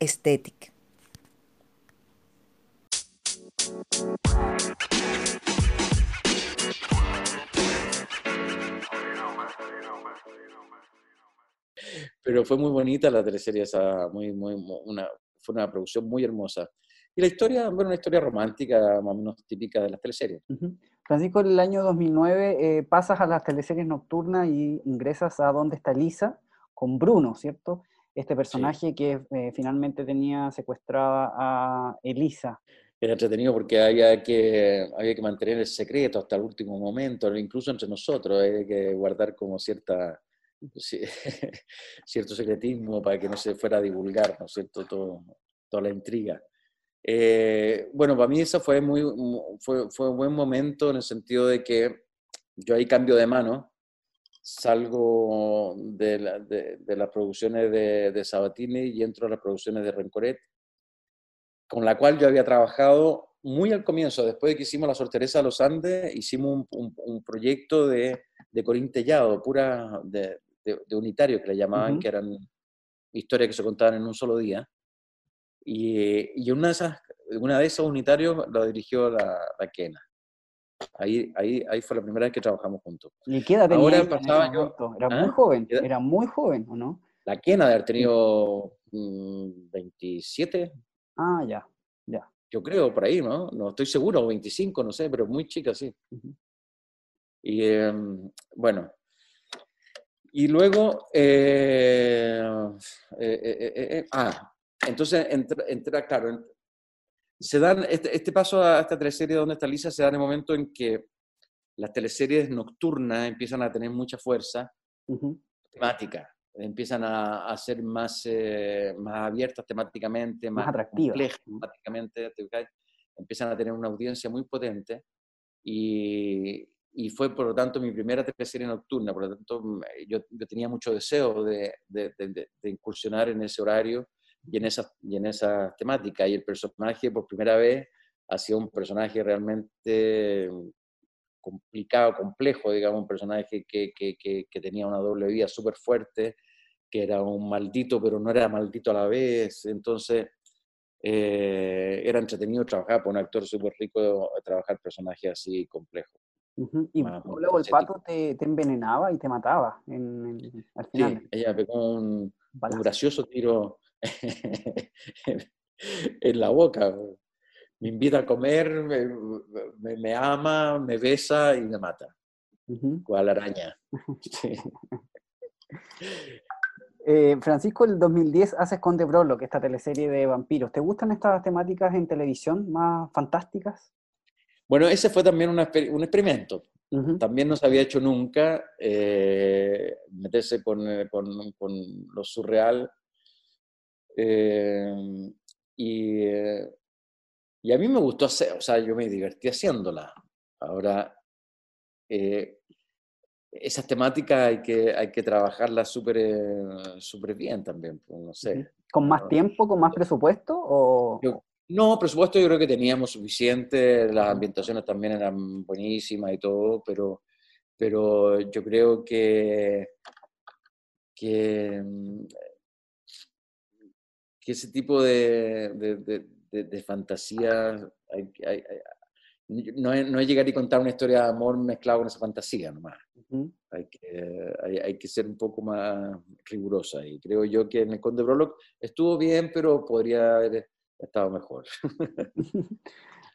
Pero fue muy bonita la teleserie esa, muy, muy, una, fue una producción muy hermosa. Y la historia, bueno, una historia romántica, más o menos típica de las teleseries. Francisco, en el año 2009 eh, pasas a las teleseries nocturnas y ingresas a Dónde está Elisa con Bruno, ¿cierto? Este personaje que eh, finalmente tenía secuestrada a Elisa. Era entretenido porque había que, había que mantener el secreto hasta el último momento, incluso entre nosotros, hay que guardar como cierta, [laughs] cierto secretismo para que no se fuera a divulgar, ¿no es cierto?, Todo, toda la intriga. Eh, bueno, para mí eso fue, muy, fue, fue un buen momento en el sentido de que yo ahí cambio de mano, salgo de, la, de, las producciones de, de, Sabatini y entro a las producciones de Rencoret, con la cual yo había trabajado muy al comienzo, después de que hicimos La Sorteresa de los Andes, hicimos un, un, proyecto de, de Corín Tellado, pura de, unitario que le llamaban, que eran historias que se contaban en un solo día. Y, una, de esas, una de esos unitarios lo dirigió la, la Kena. Ahí, ahí, ahí fue la primera vez que trabajamos juntos. ¿Y qué edad tenía Ahora pasaba yo, Era muy ¿ah? joven, era muy joven, ¿o no? La Kena de haber tenido 27. Mm, ah, ya, ya. Yo creo, por ahí, ¿no? No estoy seguro, 25, no sé, pero muy chica, sí. Y em, bueno, y luego, eh, eh, eh, ah, entonces, entra, claro, se dan, este, este, paso a esta teleserie donde está Lisa se da en el momento en que las teleseries nocturnas empiezan a tener mucha fuerza temática, empiezan a, ser más, eh, más abiertas temáticamente, más, complejas temáticamente, empiezan a tener una audiencia muy potente y, y, fue por lo tanto mi primera teleserie nocturna, por lo tanto yo, yo tenía mucho deseo de, de, de incursionar en ese horario y en esa, y en esa temática. Y el personaje por primera vez ha sido un personaje realmente complicado, complejo, digamos, un personaje que, que, que, tenía una doble vida súper fuerte, que era un maldito, pero no era maldito a la vez. Entonces, eh, era entretenido trabajar por un actor súper rico, trabajar personajes así complejos. Y luego el pato te, te, envenenaba y te mataba en, al final. Sí, ella pegó un, un gracioso tiro [laughs] en la boca. Me invita a comer, me, ama, me besa y me mata. Cual araña. [laughs] Eh, Francisco, el 2010 haces Conde Brolo, que esta teleserie de vampiros. ¿Te gustan estas temáticas en televisión más fantásticas? Bueno, ese fue también un experimento. También no se había hecho nunca eh, meterse con, con, con, lo surreal Em, y, eh, y, a mí me gustó hacer, o sea, yo me divertí haciéndola. Ahora, eh, esas temáticas hay que, hay que trabajarlas súper eh, bien también, pues, no sé. ¿Con más tiempo, con más presupuesto? O... no, presupuesto yo creo que teníamos suficiente, las ambientaciones también eran buenísimas y todo, pero, pero yo creo que, que mm, que ese tipo de, de, de, fantasía, no, es, no, es, llegar y contar una historia de amor mezclado con esa fantasía nomás. hay, que, hay, hay, que ser un poco más rigurosa y creo yo que en el Conde Brolock estuvo bien, pero podría haber estado mejor. [laughs] [laughs]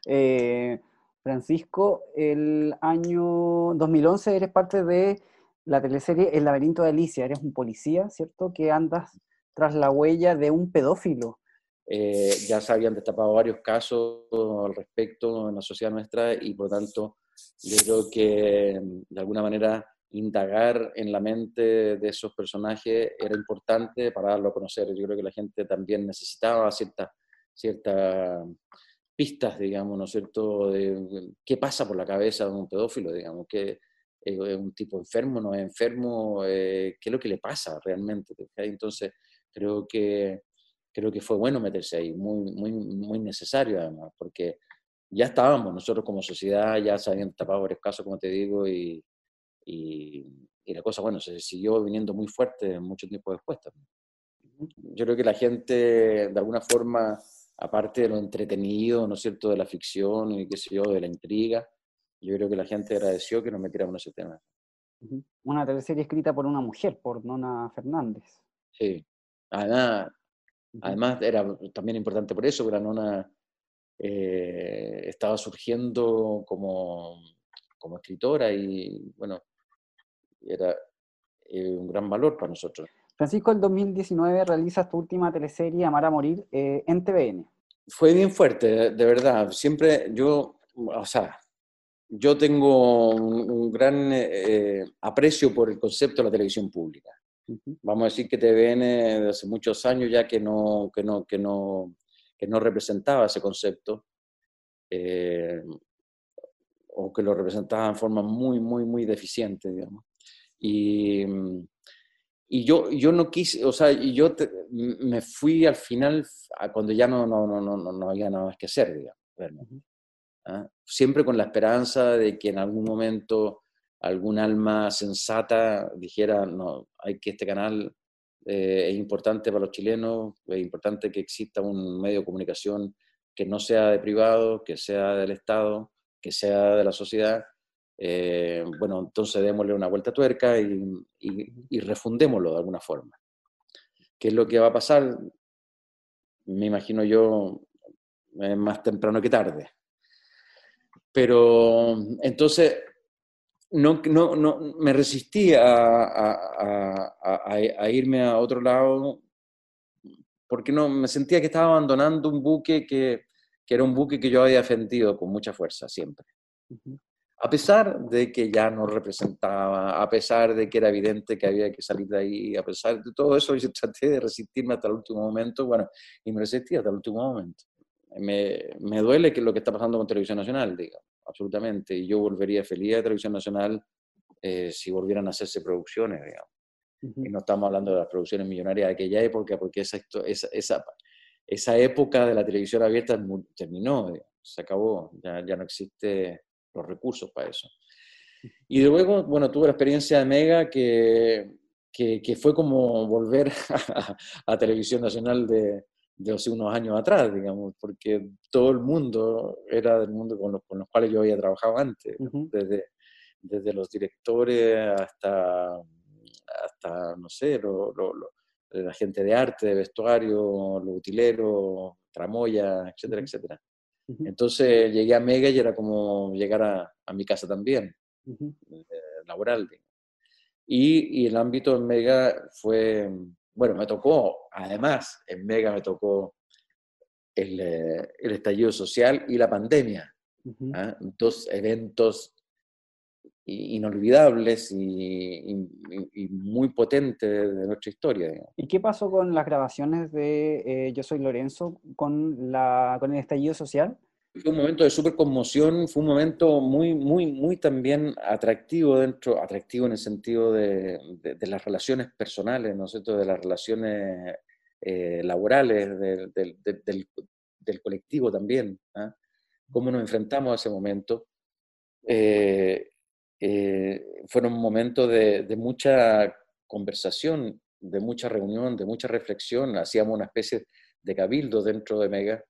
Eh, Francisco, el año 2011 eres parte de la teleserie El laberinto de Alicia, eres un policía, ¿cierto? Que andas tras la huella de un pedófilo. Eh, ya se habían destapado varios casos al respecto en la sociedad nuestra y por tanto yo creo que de alguna manera indagar en la mente de esos personajes era importante para darlo a conocer. Yo creo que la gente también necesitaba ciertas cierta pistas, digamos, ¿no es cierto?, de qué pasa por la cabeza de un pedófilo, digamos, que es un tipo enfermo, no es enfermo, eh, qué es lo que le pasa realmente. Entonces, Creo que creo que fue bueno meterse ahí, muy, muy, muy necesario además, porque ya estábamos nosotros como sociedad, ya se habían tapado varios casos, como te digo, y, y, la cosa, bueno, se siguió viniendo muy fuerte mucho tiempo después también. Yo creo que la gente, de alguna forma, aparte de lo entretenido, ¿no es cierto?, de la ficción y qué sé yo, de la intriga, yo creo que la gente agradeció que nos metiéramos en ese tema. Una teleserie escrita por una mujer, por Nona Fernández. Sí, además, además era también importante por eso, que la Nona eh, estaba surgiendo como, como escritora y, bueno, era eh, un gran valor para nosotros. Francisco, el 2019 realizas tu última teleserie, Amar a Morir, eh, en TVN. Fue bien fuerte, de verdad. Siempre yo, o sea, yo tengo un, gran eh, aprecio por el concepto de la televisión pública. Vamos a decir que TVN hace muchos años ya que no, que no, que no, que no representaba ese concepto, o que lo representaba en forma muy, muy, muy deficiente, digamos. Y, y yo, yo no quise, o sea, yo me fui al final cuando ya no, no, no, no, no había nada más que hacer, digamos. ¿ah? Siempre con la esperanza de que en algún momento algún alma sensata dijera, no, hay que este canal eh, es importante para los chilenos, es importante que exista un medio de comunicación que no sea de privado, que sea del Estado, que sea de la sociedad eh, bueno, entonces démosle una vuelta a tuerca y, refundémoslo de alguna forma. ¿Qué es lo que va a pasar? Me imagino yo más temprano que tarde. Pero entonces no, no, no me resistí a, a, irme a otro lado porque no me sentía que estaba abandonando un buque que, que, era un buque que yo había defendido con mucha fuerza siempre a pesar de que ya no representaba, a pesar de que era evidente que había que salir de ahí, a pesar de todo eso, yo traté de resistirme hasta el último momento, bueno, y me resistí hasta el último momento. Me, me duele que lo que está pasando con Televisión Nacional, digo, absolutamente, y yo volvería feliz a Televisión Nacional eh, si volvieran a hacerse producciones, digamos. Y no estamos hablando de las producciones millonarias de aquella época, porque esa, esa, esa, esa época de la televisión abierta terminó, se acabó, ya, ya no existe los recursos para eso. Y luego, bueno, tuve la experiencia de Mega que, que, fue como volver [laughs] a, Televisión Nacional de, de, hace unos años atrás, digamos, porque todo el mundo era del mundo con los, con los cuales yo había trabajado antes, desde, desde los directores hasta, hasta no sé, lo, la gente de arte, de vestuario, los utileros, tramoya, etcétera, etcétera. Entonces llegué a Mega y era como llegar a, a mi casa también, eh, laboral. Y, y, el ámbito en Mega fue, bueno, me tocó, además, en Mega me tocó el, eh, el estallido social y la pandemia. ¿ah? Dos eventos inolvidables y, muy potentes de nuestra historia. ¿Y qué pasó con las grabaciones de eh, Yo Soy Lorenzo con, la, con el estallido social? Fue un momento de súper conmoción, fue un momento muy, muy, muy también atractivo dentro, atractivo en el sentido de, de, las relaciones personales, ¿no es cierto?, de las relaciones eh, laborales, del, del, del, colectivo también, ¿ah? cómo nos enfrentamos a ese momento. Eh, eh, fueron momentos de, de, mucha conversación, de mucha reunión, de mucha reflexión. Hacíamos una especie de cabildo dentro de Mega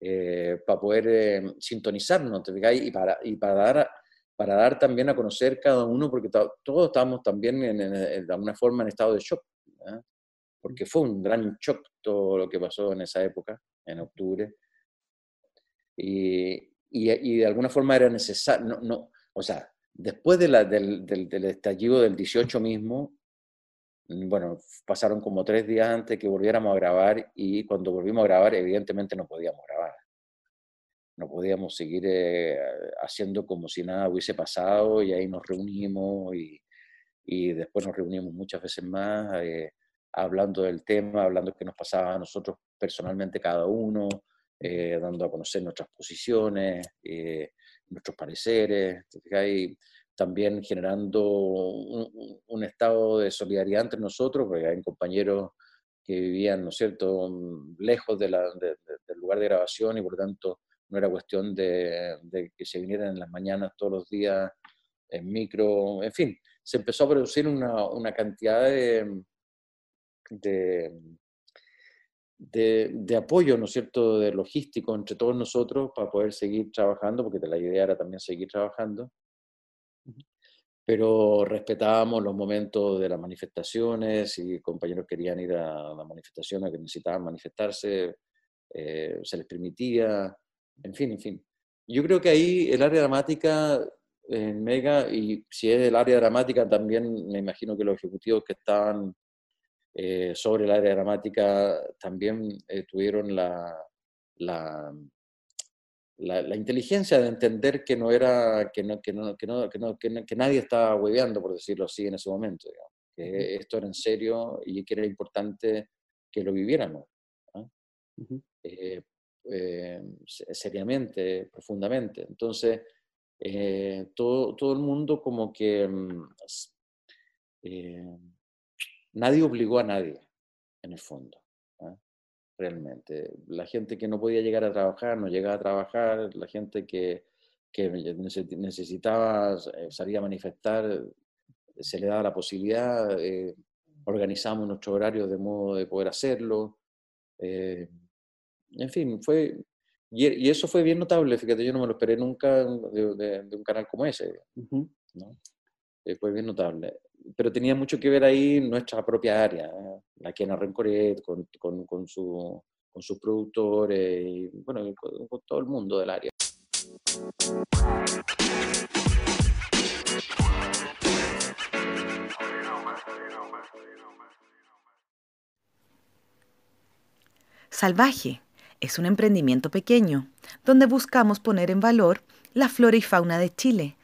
eh, para poder eh, sintonizarnos y para, y para, dar, para dar también a conocer cada uno, porque todos estábamos también en, de alguna forma en estado de shock, porque fue un gran shock todo lo que pasó en esa época, en octubre. Y, y, y de alguna forma era necesario, no, no, o sea, Después de la, del, del, estallido del 18 mismo, mm, bueno, pasaron como tres días antes que volviéramos a grabar y cuando volvimos a grabar, evidentemente no podíamos grabar. No podíamos seguir eh, haciendo como si nada hubiese pasado y ahí nos reunimos y, y después nos reunimos muchas veces más eh, hablando del tema, hablando de qué nos pasaba a nosotros personalmente cada uno, eh, dando a conocer nuestras posiciones nuestros pareceres, y también generando un, estado de solidaridad entre nosotros, porque hay compañeros que vivían, ¿no es cierto?, lejos de la, del lugar de grabación y por lo tanto no era cuestión de, que se vinieran en las mañanas todos los días en micro, en fin, se empezó a producir una, una cantidad de, de, de, apoyo, ¿no es cierto?, de logístico entre todos nosotros para poder seguir trabajando, porque la idea era también seguir trabajando pero respetábamos los momentos de las manifestaciones y compañeros querían ir a la manifestación, a que necesitaban manifestarse, eh, se les permitía, en fin, en fin. Yo creo que ahí el área dramática en Mega, y si es el área dramática, también me imagino que los ejecutivos que estaban eh, sobre el área dramática también eh, tuvieron la, la, la, inteligencia de entender que no era, que, no, que, no, que, no, que, que, nadie estaba hueveando, por decirlo así, en ese momento, que esto era en serio y que era importante que lo viviéramos. Eh, eh, seriamente, profundamente. Entonces, eh, todo, todo el mundo como que mm, nadie obligó a nadie, en el fondo realmente. La gente que no podía llegar a trabajar, no llegaba a trabajar, la gente que, que necesitaba eh, salir a manifestar, se le daba la posibilidad, eh, organizamos nuestro horario de modo de poder hacerlo. Eh, en fin, fue... Y, eso fue bien notable, fíjate, yo no me lo esperé nunca de, un canal como ese. ¿no? fue bien notable pero tenía mucho que ver ahí nuestra propia área, la Kiana Rencoret, con, con, con, su, con sus productores y bueno, con, todo el mundo del área. Salvaje es un emprendimiento pequeño donde buscamos poner en valor la flora y fauna de Chile,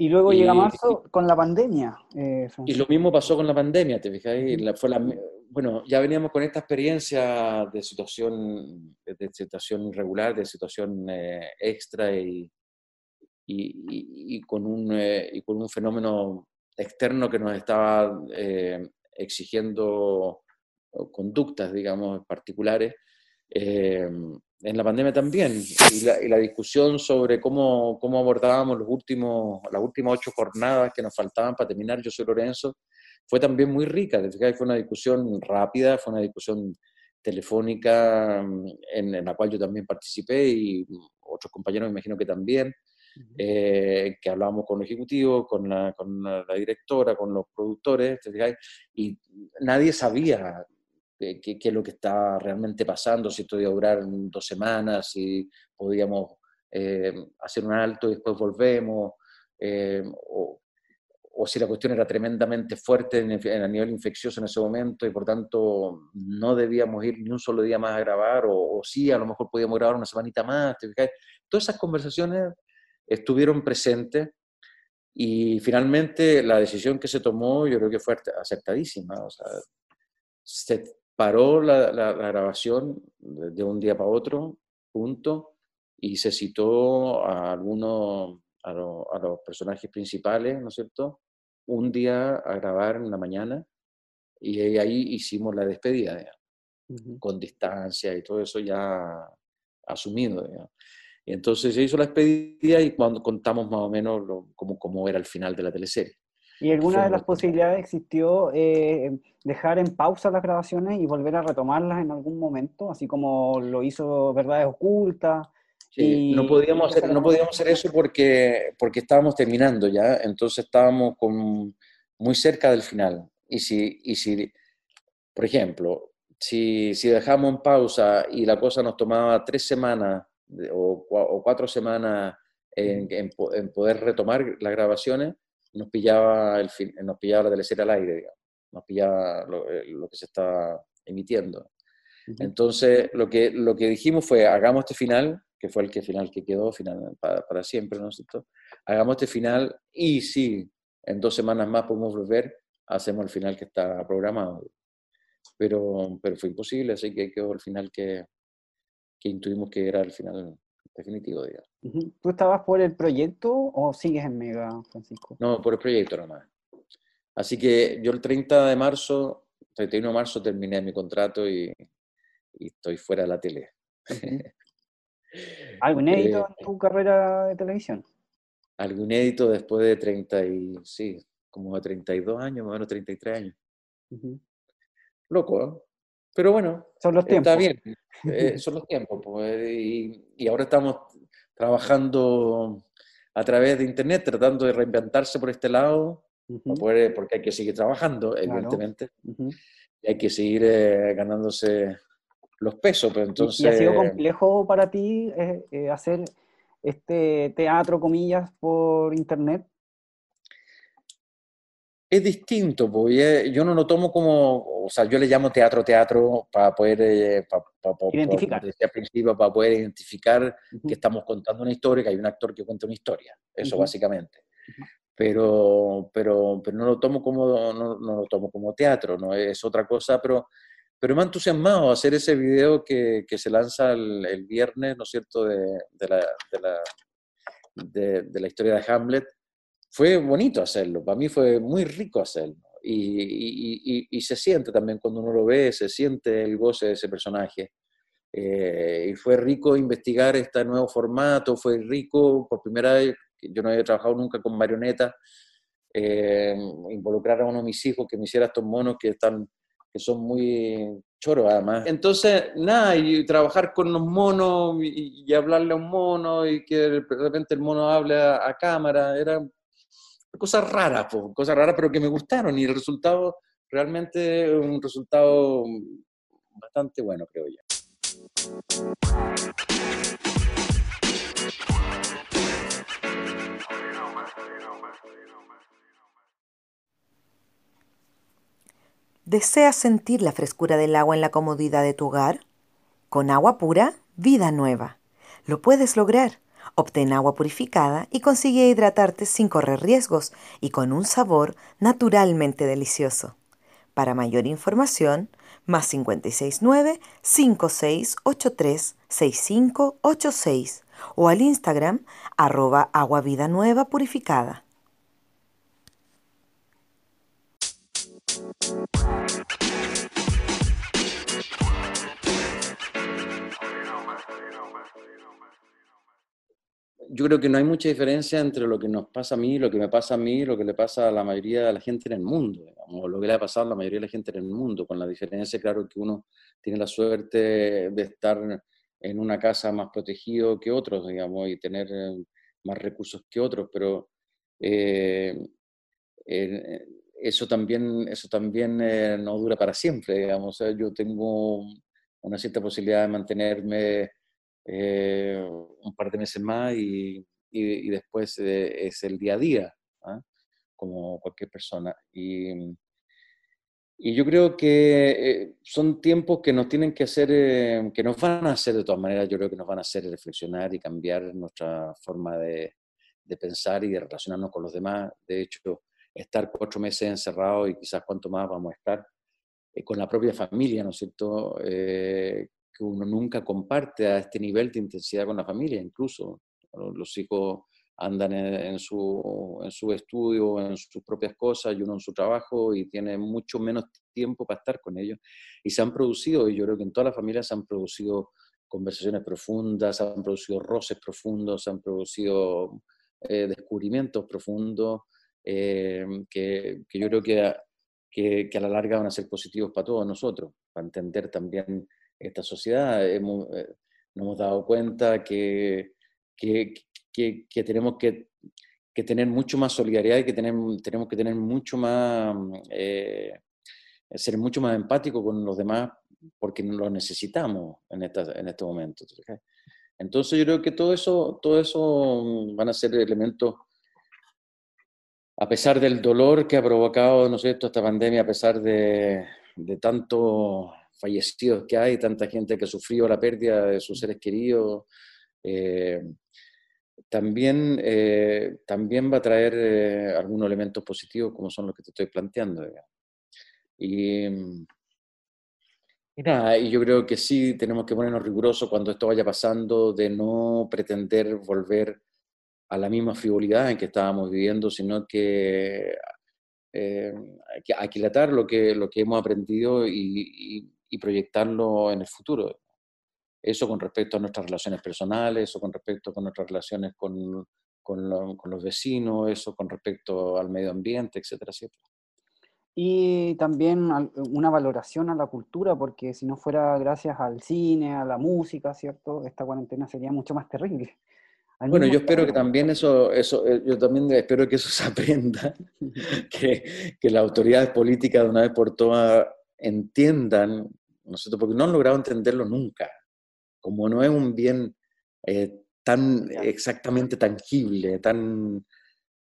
Y luego llega marzo con la pandemia. Eh, y lo mismo pasó con la pandemia, te fijáis. fue la, bueno, ya veníamos con esta experiencia de situación, de situación irregular, de situación eh, extra y, y, con un, eh, y con un fenómeno externo que nos estaba exigiendo conductas, digamos, particulares en la pandemia también, y la, discusión sobre cómo, cómo abordábamos los últimos, las últimas ocho jornadas que nos faltaban para terminar Yo soy Lorenzo, fue también muy rica. Fue una discusión rápida, fue una discusión telefónica mm, en, la cual yo también participé y otros compañeros me imagino que también, eh, que hablábamos con los ejecutivos, con la, con la directora, con los productores, y nadie sabía qué, es lo que está realmente pasando, si esto iba a durar dos semanas, si podíamos eh, hacer un alto y después volvemos, eh, o, si la cuestión era tremendamente fuerte en, a nivel infeccioso en ese momento y por tanto no debíamos ir ni un solo día más a grabar, o, o sí, a lo mejor podíamos grabar una semanita más. Todas esas conversaciones estuvieron presentes y finalmente la decisión que se tomó yo creo que fue acertadísima. O sea, se paró la, grabación de un día para otro, punto, y se citó a algunos, a, los personajes principales, ¿no es cierto? Un día a grabar en la mañana y ahí hicimos la despedida, con distancia y todo eso ya asumido. Y entonces se hizo la despedida y cuando contamos más o menos cómo, cómo era el final de la teleserie. ¿Y alguna de las posibilidades existió eh, dejar en pausa las grabaciones y volver a retomarlas en algún momento, así como lo hizo Verdades Ocultas? Sí, no podíamos hacer, no podíamos hacer eso porque, porque estábamos terminando ya, entonces estábamos con, muy cerca del final. Y si, y si por ejemplo, si, si dejamos en pausa y la cosa nos tomaba tres semanas o, o cuatro semanas en, poder retomar las grabaciones, nos pillaba, el, nos pillaba la teleserie al aire, digamos. nos pillaba lo, eh, lo que se estaba emitiendo. Entonces, lo que, lo que dijimos fue, hagamos este final, que fue el que final que quedó, final para, para siempre, ¿no es cierto? Hagamos este final y si en dos semanas más podemos volver, hacemos el final que está programado. Pero, pero fue imposible, así que quedó el final que, que intuimos que era el final definitivo, digamos. ¿Tú estabas por el proyecto o sigues en Mega, Francisco? No, por el proyecto nomás. Así que yo el 30 de marzo, 31 de marzo terminé mi contrato y, y estoy fuera de la tele. [laughs] ¿Algo inédito eh, en tu carrera de televisión? Algo inédito después de 30 y, sí, como de 32 años, más o menos 33 años. Loco, ¿eh? Pero bueno, son los tiempos. Está bien, eh, [laughs] son los tiempos. Pues, y, y, ahora estamos trabajando a través de Internet, tratando de reinventarse por este lado, porque hay que seguir trabajando, evidentemente. Y hay que seguir ganándose los pesos. Pero entonces... ¿Y, ha sido complejo para ti eh, eh, hacer este teatro, comillas, por internet? Es distinto, porque yo no lo tomo como, o sea, yo le llamo teatro teatro para poder, eh, identificar. decía al principio, para poder identificar que estamos contando una historia, que hay un actor que cuenta una historia, eso básicamente. Pero, pero, pero no lo tomo como, no, no, lo tomo como teatro, no es otra cosa, pero pero me ha entusiasmado hacer ese video que, que se lanza el, viernes, ¿no es cierto?, de, de, la, de, la, de, la, historia de Hamlet. Fue bonito hacerlo, para mí fue muy rico hacerlo. Y, y, y, se siente también cuando uno lo ve, se siente el goce de ese personaje. Eh, y fue rico investigar este nuevo formato, fue rico por primera vez, yo no había trabajado nunca con marionetas, eh, involucrar a uno de mis hijos que me hiciera estos monos que están que son muy choros además. Entonces, nada, y trabajar con los monos y, hablarle a un mono y que de repente el mono hable a, cámara, era cosas raras, cosas raras, pero que me gustaron y el resultado realmente un resultado bastante bueno, creo yo. ¿Deseas sentir la frescura del agua en la comodidad de tu hogar? Con agua pura, vida nueva. Lo puedes lograr. Obtén agua purificada y consigue hidratarte sin correr riesgos y con un sabor naturalmente delicioso. Para mayor información, más 569 5683 6586 o al Instagram arroba agua purificada. Yo creo que no hay mucha diferencia entre lo que nos pasa a mí, lo que me pasa a mí, lo que le pasa a la mayoría de la gente en el mundo, o lo que le ha pasado a la mayoría de la gente en el mundo, con la diferencia, claro, que uno tiene la suerte de estar en una casa más protegido que otros, digamos, y tener eh, más recursos que otros, pero eh, eh, eso también, eso también eh, no dura para siempre, digamos. yo tengo una cierta posibilidad de mantenerme eh, un par de meses más y, y, después eh, es el día a día, ¿ah? como cualquier persona. Y, y yo creo que son tiempos que nos tienen que hacer, que nos van a hacer de todas maneras, yo creo que nos van a hacer reflexionar y cambiar nuestra forma de, de pensar y de relacionarnos con los demás. De hecho, estar cuatro meses encerrado y quizás cuánto más vamos a estar eh, con la propia familia, ¿no es cierto? Eh, uno nunca comparte a este nivel de intensidad con la familia, incluso los hijos andan en, su, en su estudio, en sus propias cosas y uno en su trabajo y tiene mucho menos tiempo para estar con ellos. Y se han producido, y yo creo que en todas las familias se han producido conversaciones profundas, se han producido roces profundos, se han producido eh, descubrimientos profundos, eh, que, que, yo creo que que, a la larga van a ser positivos para todos nosotros, para entender también esta sociedad. Hemos, eh, nos hemos dado cuenta que, que, que tenemos que, tener mucho más solidaridad y que tenemos, tenemos que tener mucho más, eh, ser mucho más empáticos con los demás porque lo necesitamos en, esta, en este momento. Entonces yo creo que todo eso, todo eso van a ser elementos, a pesar del dolor que ha provocado, ¿no esta pandemia, a pesar de, de tantos fallecidos que hay, tanta gente que ha sufrido la pérdida de sus seres queridos, eh, también, eh, también va a traer eh, algunos elementos positivos como son los que te estoy planteando. Y, y nada, y yo creo que sí tenemos que ponernos rigurosos cuando esto vaya pasando de no pretender volver a la misma frivolidad en que estábamos viviendo, sino que eh, aquilatar lo que, lo que hemos aprendido y, y, proyectarlo en el futuro. Eso con respecto a nuestras relaciones personales, eso con respecto a nuestras relaciones con, con, con los vecinos, eso con respecto al medio ambiente, etcétera, etcétera. Y también una valoración a la cultura, porque si no fuera gracias al cine, a la música, ¿cierto? Esta cuarentena sería mucho más terrible. bueno, yo espero que también eso, eso, eh, yo también espero que eso se aprenda, [laughs] que, que las autoridades políticas de una vez por todas entiendan, ¿no sé, porque no han logrado entenderlo nunca, como no es un bien eh, tan exactamente tangible, tan,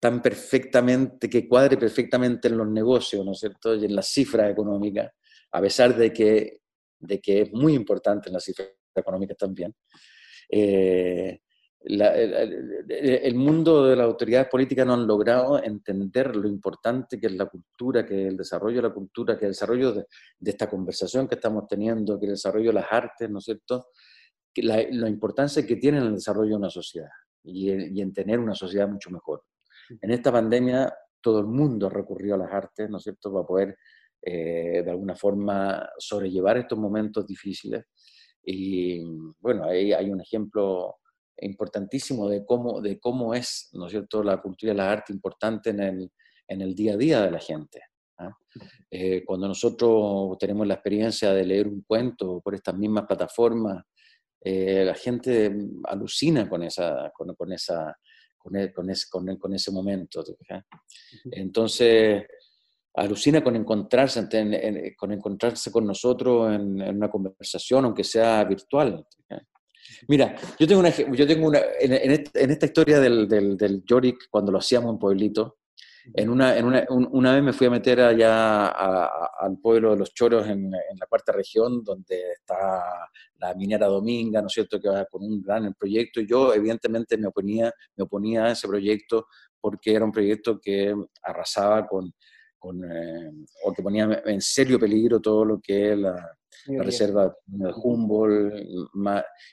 tan perfectamente, que cuadre perfectamente en los negocios, ¿no es cierto? Y en las cifras económicas, a pesar de que, de que es muy importante en las cifras económicas también. Eh, el, mundo de las autoridades políticas no han logrado entender lo importante que es la cultura, que el desarrollo de la cultura, que el desarrollo de, esta conversación que estamos teniendo, que el desarrollo de las artes, ¿no es cierto? Que la, la importancia que tiene en el desarrollo de una sociedad y y en tener una sociedad mucho mejor. En esta pandemia todo el mundo recurrió a las artes, ¿no es cierto?, para poder eh, de alguna forma sobrellevar estos momentos difíciles. Y bueno, ahí hay un ejemplo importantísimo de cómo, de cómo es, ¿no es cierto?, la cultura y la arte importante en el, en el día a día de la gente. ¿ah? Eh, cuando nosotros tenemos la experiencia de leer un cuento por estas mismas plataformas, eh, la gente alucina con esa, con, con esa con, con, ese, con, con, ese momento. Entonces, alucina con encontrarse, con encontrarse con nosotros en, una conversación, aunque sea virtual. Mira, yo tengo una, yo tengo una en, esta, historia del, del, del Yorick, cuando lo hacíamos en Pueblito, en una, en una, una, vez me fui a meter allá al pueblo de los Choros en, en, la cuarta región, donde está la minera Dominga, ¿no es cierto?, que va con un gran proyecto. Yo, evidentemente, me oponía, me oponía a ese proyecto porque era un proyecto que arrasaba con, con eh, o que ponía en serio peligro todo lo que la, la reserva de Humboldt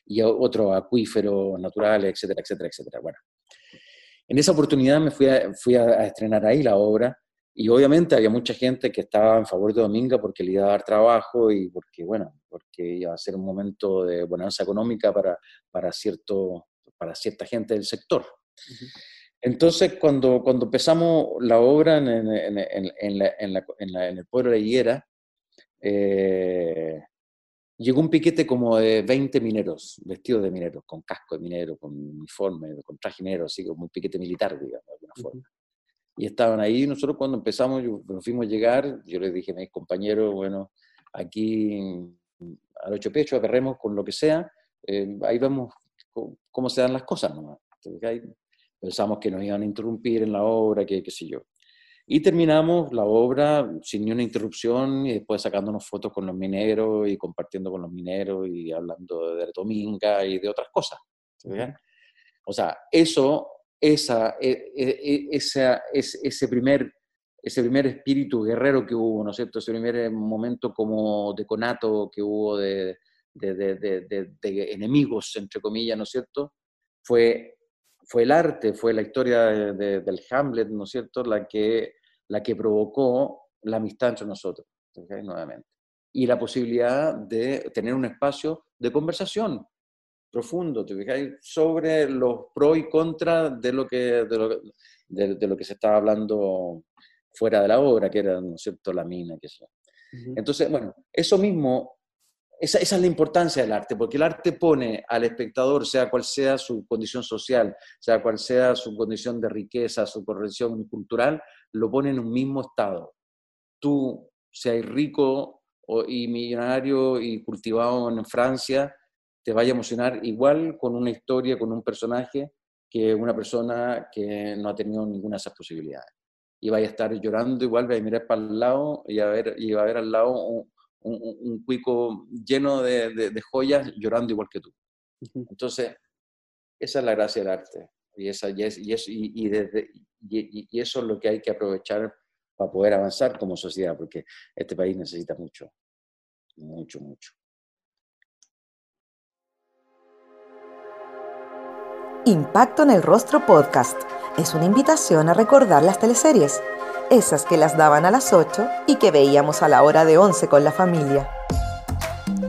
y otros acuíferos naturales, etcétera, etcétera, etcétera. Bueno, en esa oportunidad me fui a, fui a, estrenar ahí la obra y obviamente había mucha gente que estaba en favor de Dominga porque le iba a dar trabajo y porque, bueno, porque iba a ser un momento de bonanza económica para, para, cierto, para cierta gente del sector. Entonces, cuando, cuando empezamos la obra en, en, en, en el pueblo de Higuera, eh, llegó un piquete como de 20 mineros, vestidos de mineros, con casco de minero, con uniforme, con traje minero, así como un piquete militar, digamos, de alguna forma. Y estaban ahí, nosotros cuando empezamos, nos fuimos a llegar, yo les dije a mis compañeros, bueno, aquí al ocho pecho, agarremos con lo que sea, eh, ahí vemos cómo, se dan las cosas nomás. Pensamos que nos iban a interrumpir en la obra, que qué sé yo. Y terminamos la obra sin ni una interrupción y después sacándonos fotos con los mineros y compartiendo con los mineros y hablando de Dominga y de otras cosas. O sea, eso, esa, e, e, e, esa, ese, primer, ese primer espíritu guerrero que hubo, ¿no es cierto? Ese primer momento como de conato que hubo de, de, de, de enemigos, entre comillas, ¿no es cierto? Fue fue el arte, fue la historia del Hamlet, ¿no es cierto?, la que la que provocó la amistad entre nosotros, nuevamente. Y la posibilidad de tener un espacio de conversación profundo, ¿te sobre los pros y contras de lo que, de lo, de, lo que se estaba hablando fuera de la obra, que era, ¿no es cierto?, la mina, que sea. Entonces, bueno, eso mismo, esa, es la importancia del arte, porque el arte pone al espectador, sea cual sea su condición social, sea cual sea su condición de riqueza, su condición cultural, lo pone en un mismo estado. Tú, seas rico y millonario y cultivado en Francia, te vaya a emocionar igual con una historia, con un personaje, que una persona que no ha tenido ninguna de esas posibilidades. Y vaya a estar llorando igual, va a mirar para el lado y, a ver, y va a ver al lado un, un, cuico lleno de, de, joyas llorando igual que tú. Entonces, esa es la gracia del arte. Y, esa, y, es, y, es, y, desde, y, eso es lo que hay que aprovechar para poder avanzar como sociedad, porque este país necesita mucho, mucho, mucho. Impacto en el Rostro Podcast es una invitación a recordar las teleseries, esas que las daban a las 8 y que veíamos a la hora de 11 con la familia.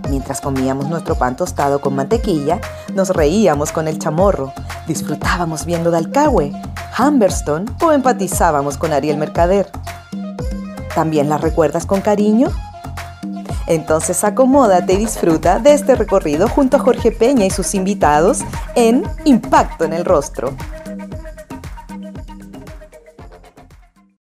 Mientras comíamos nuestro pan tostado con mantequilla, nos reíamos con el chamorro, disfrutábamos viendo Dalcahue, Humberstone o empatizábamos con Ariel Mercader. ¿También las recuerdas con cariño? Entonces acomódate y disfruta de este recorrido junto a Jorge Peña y sus invitados en Impacto en el Rostro.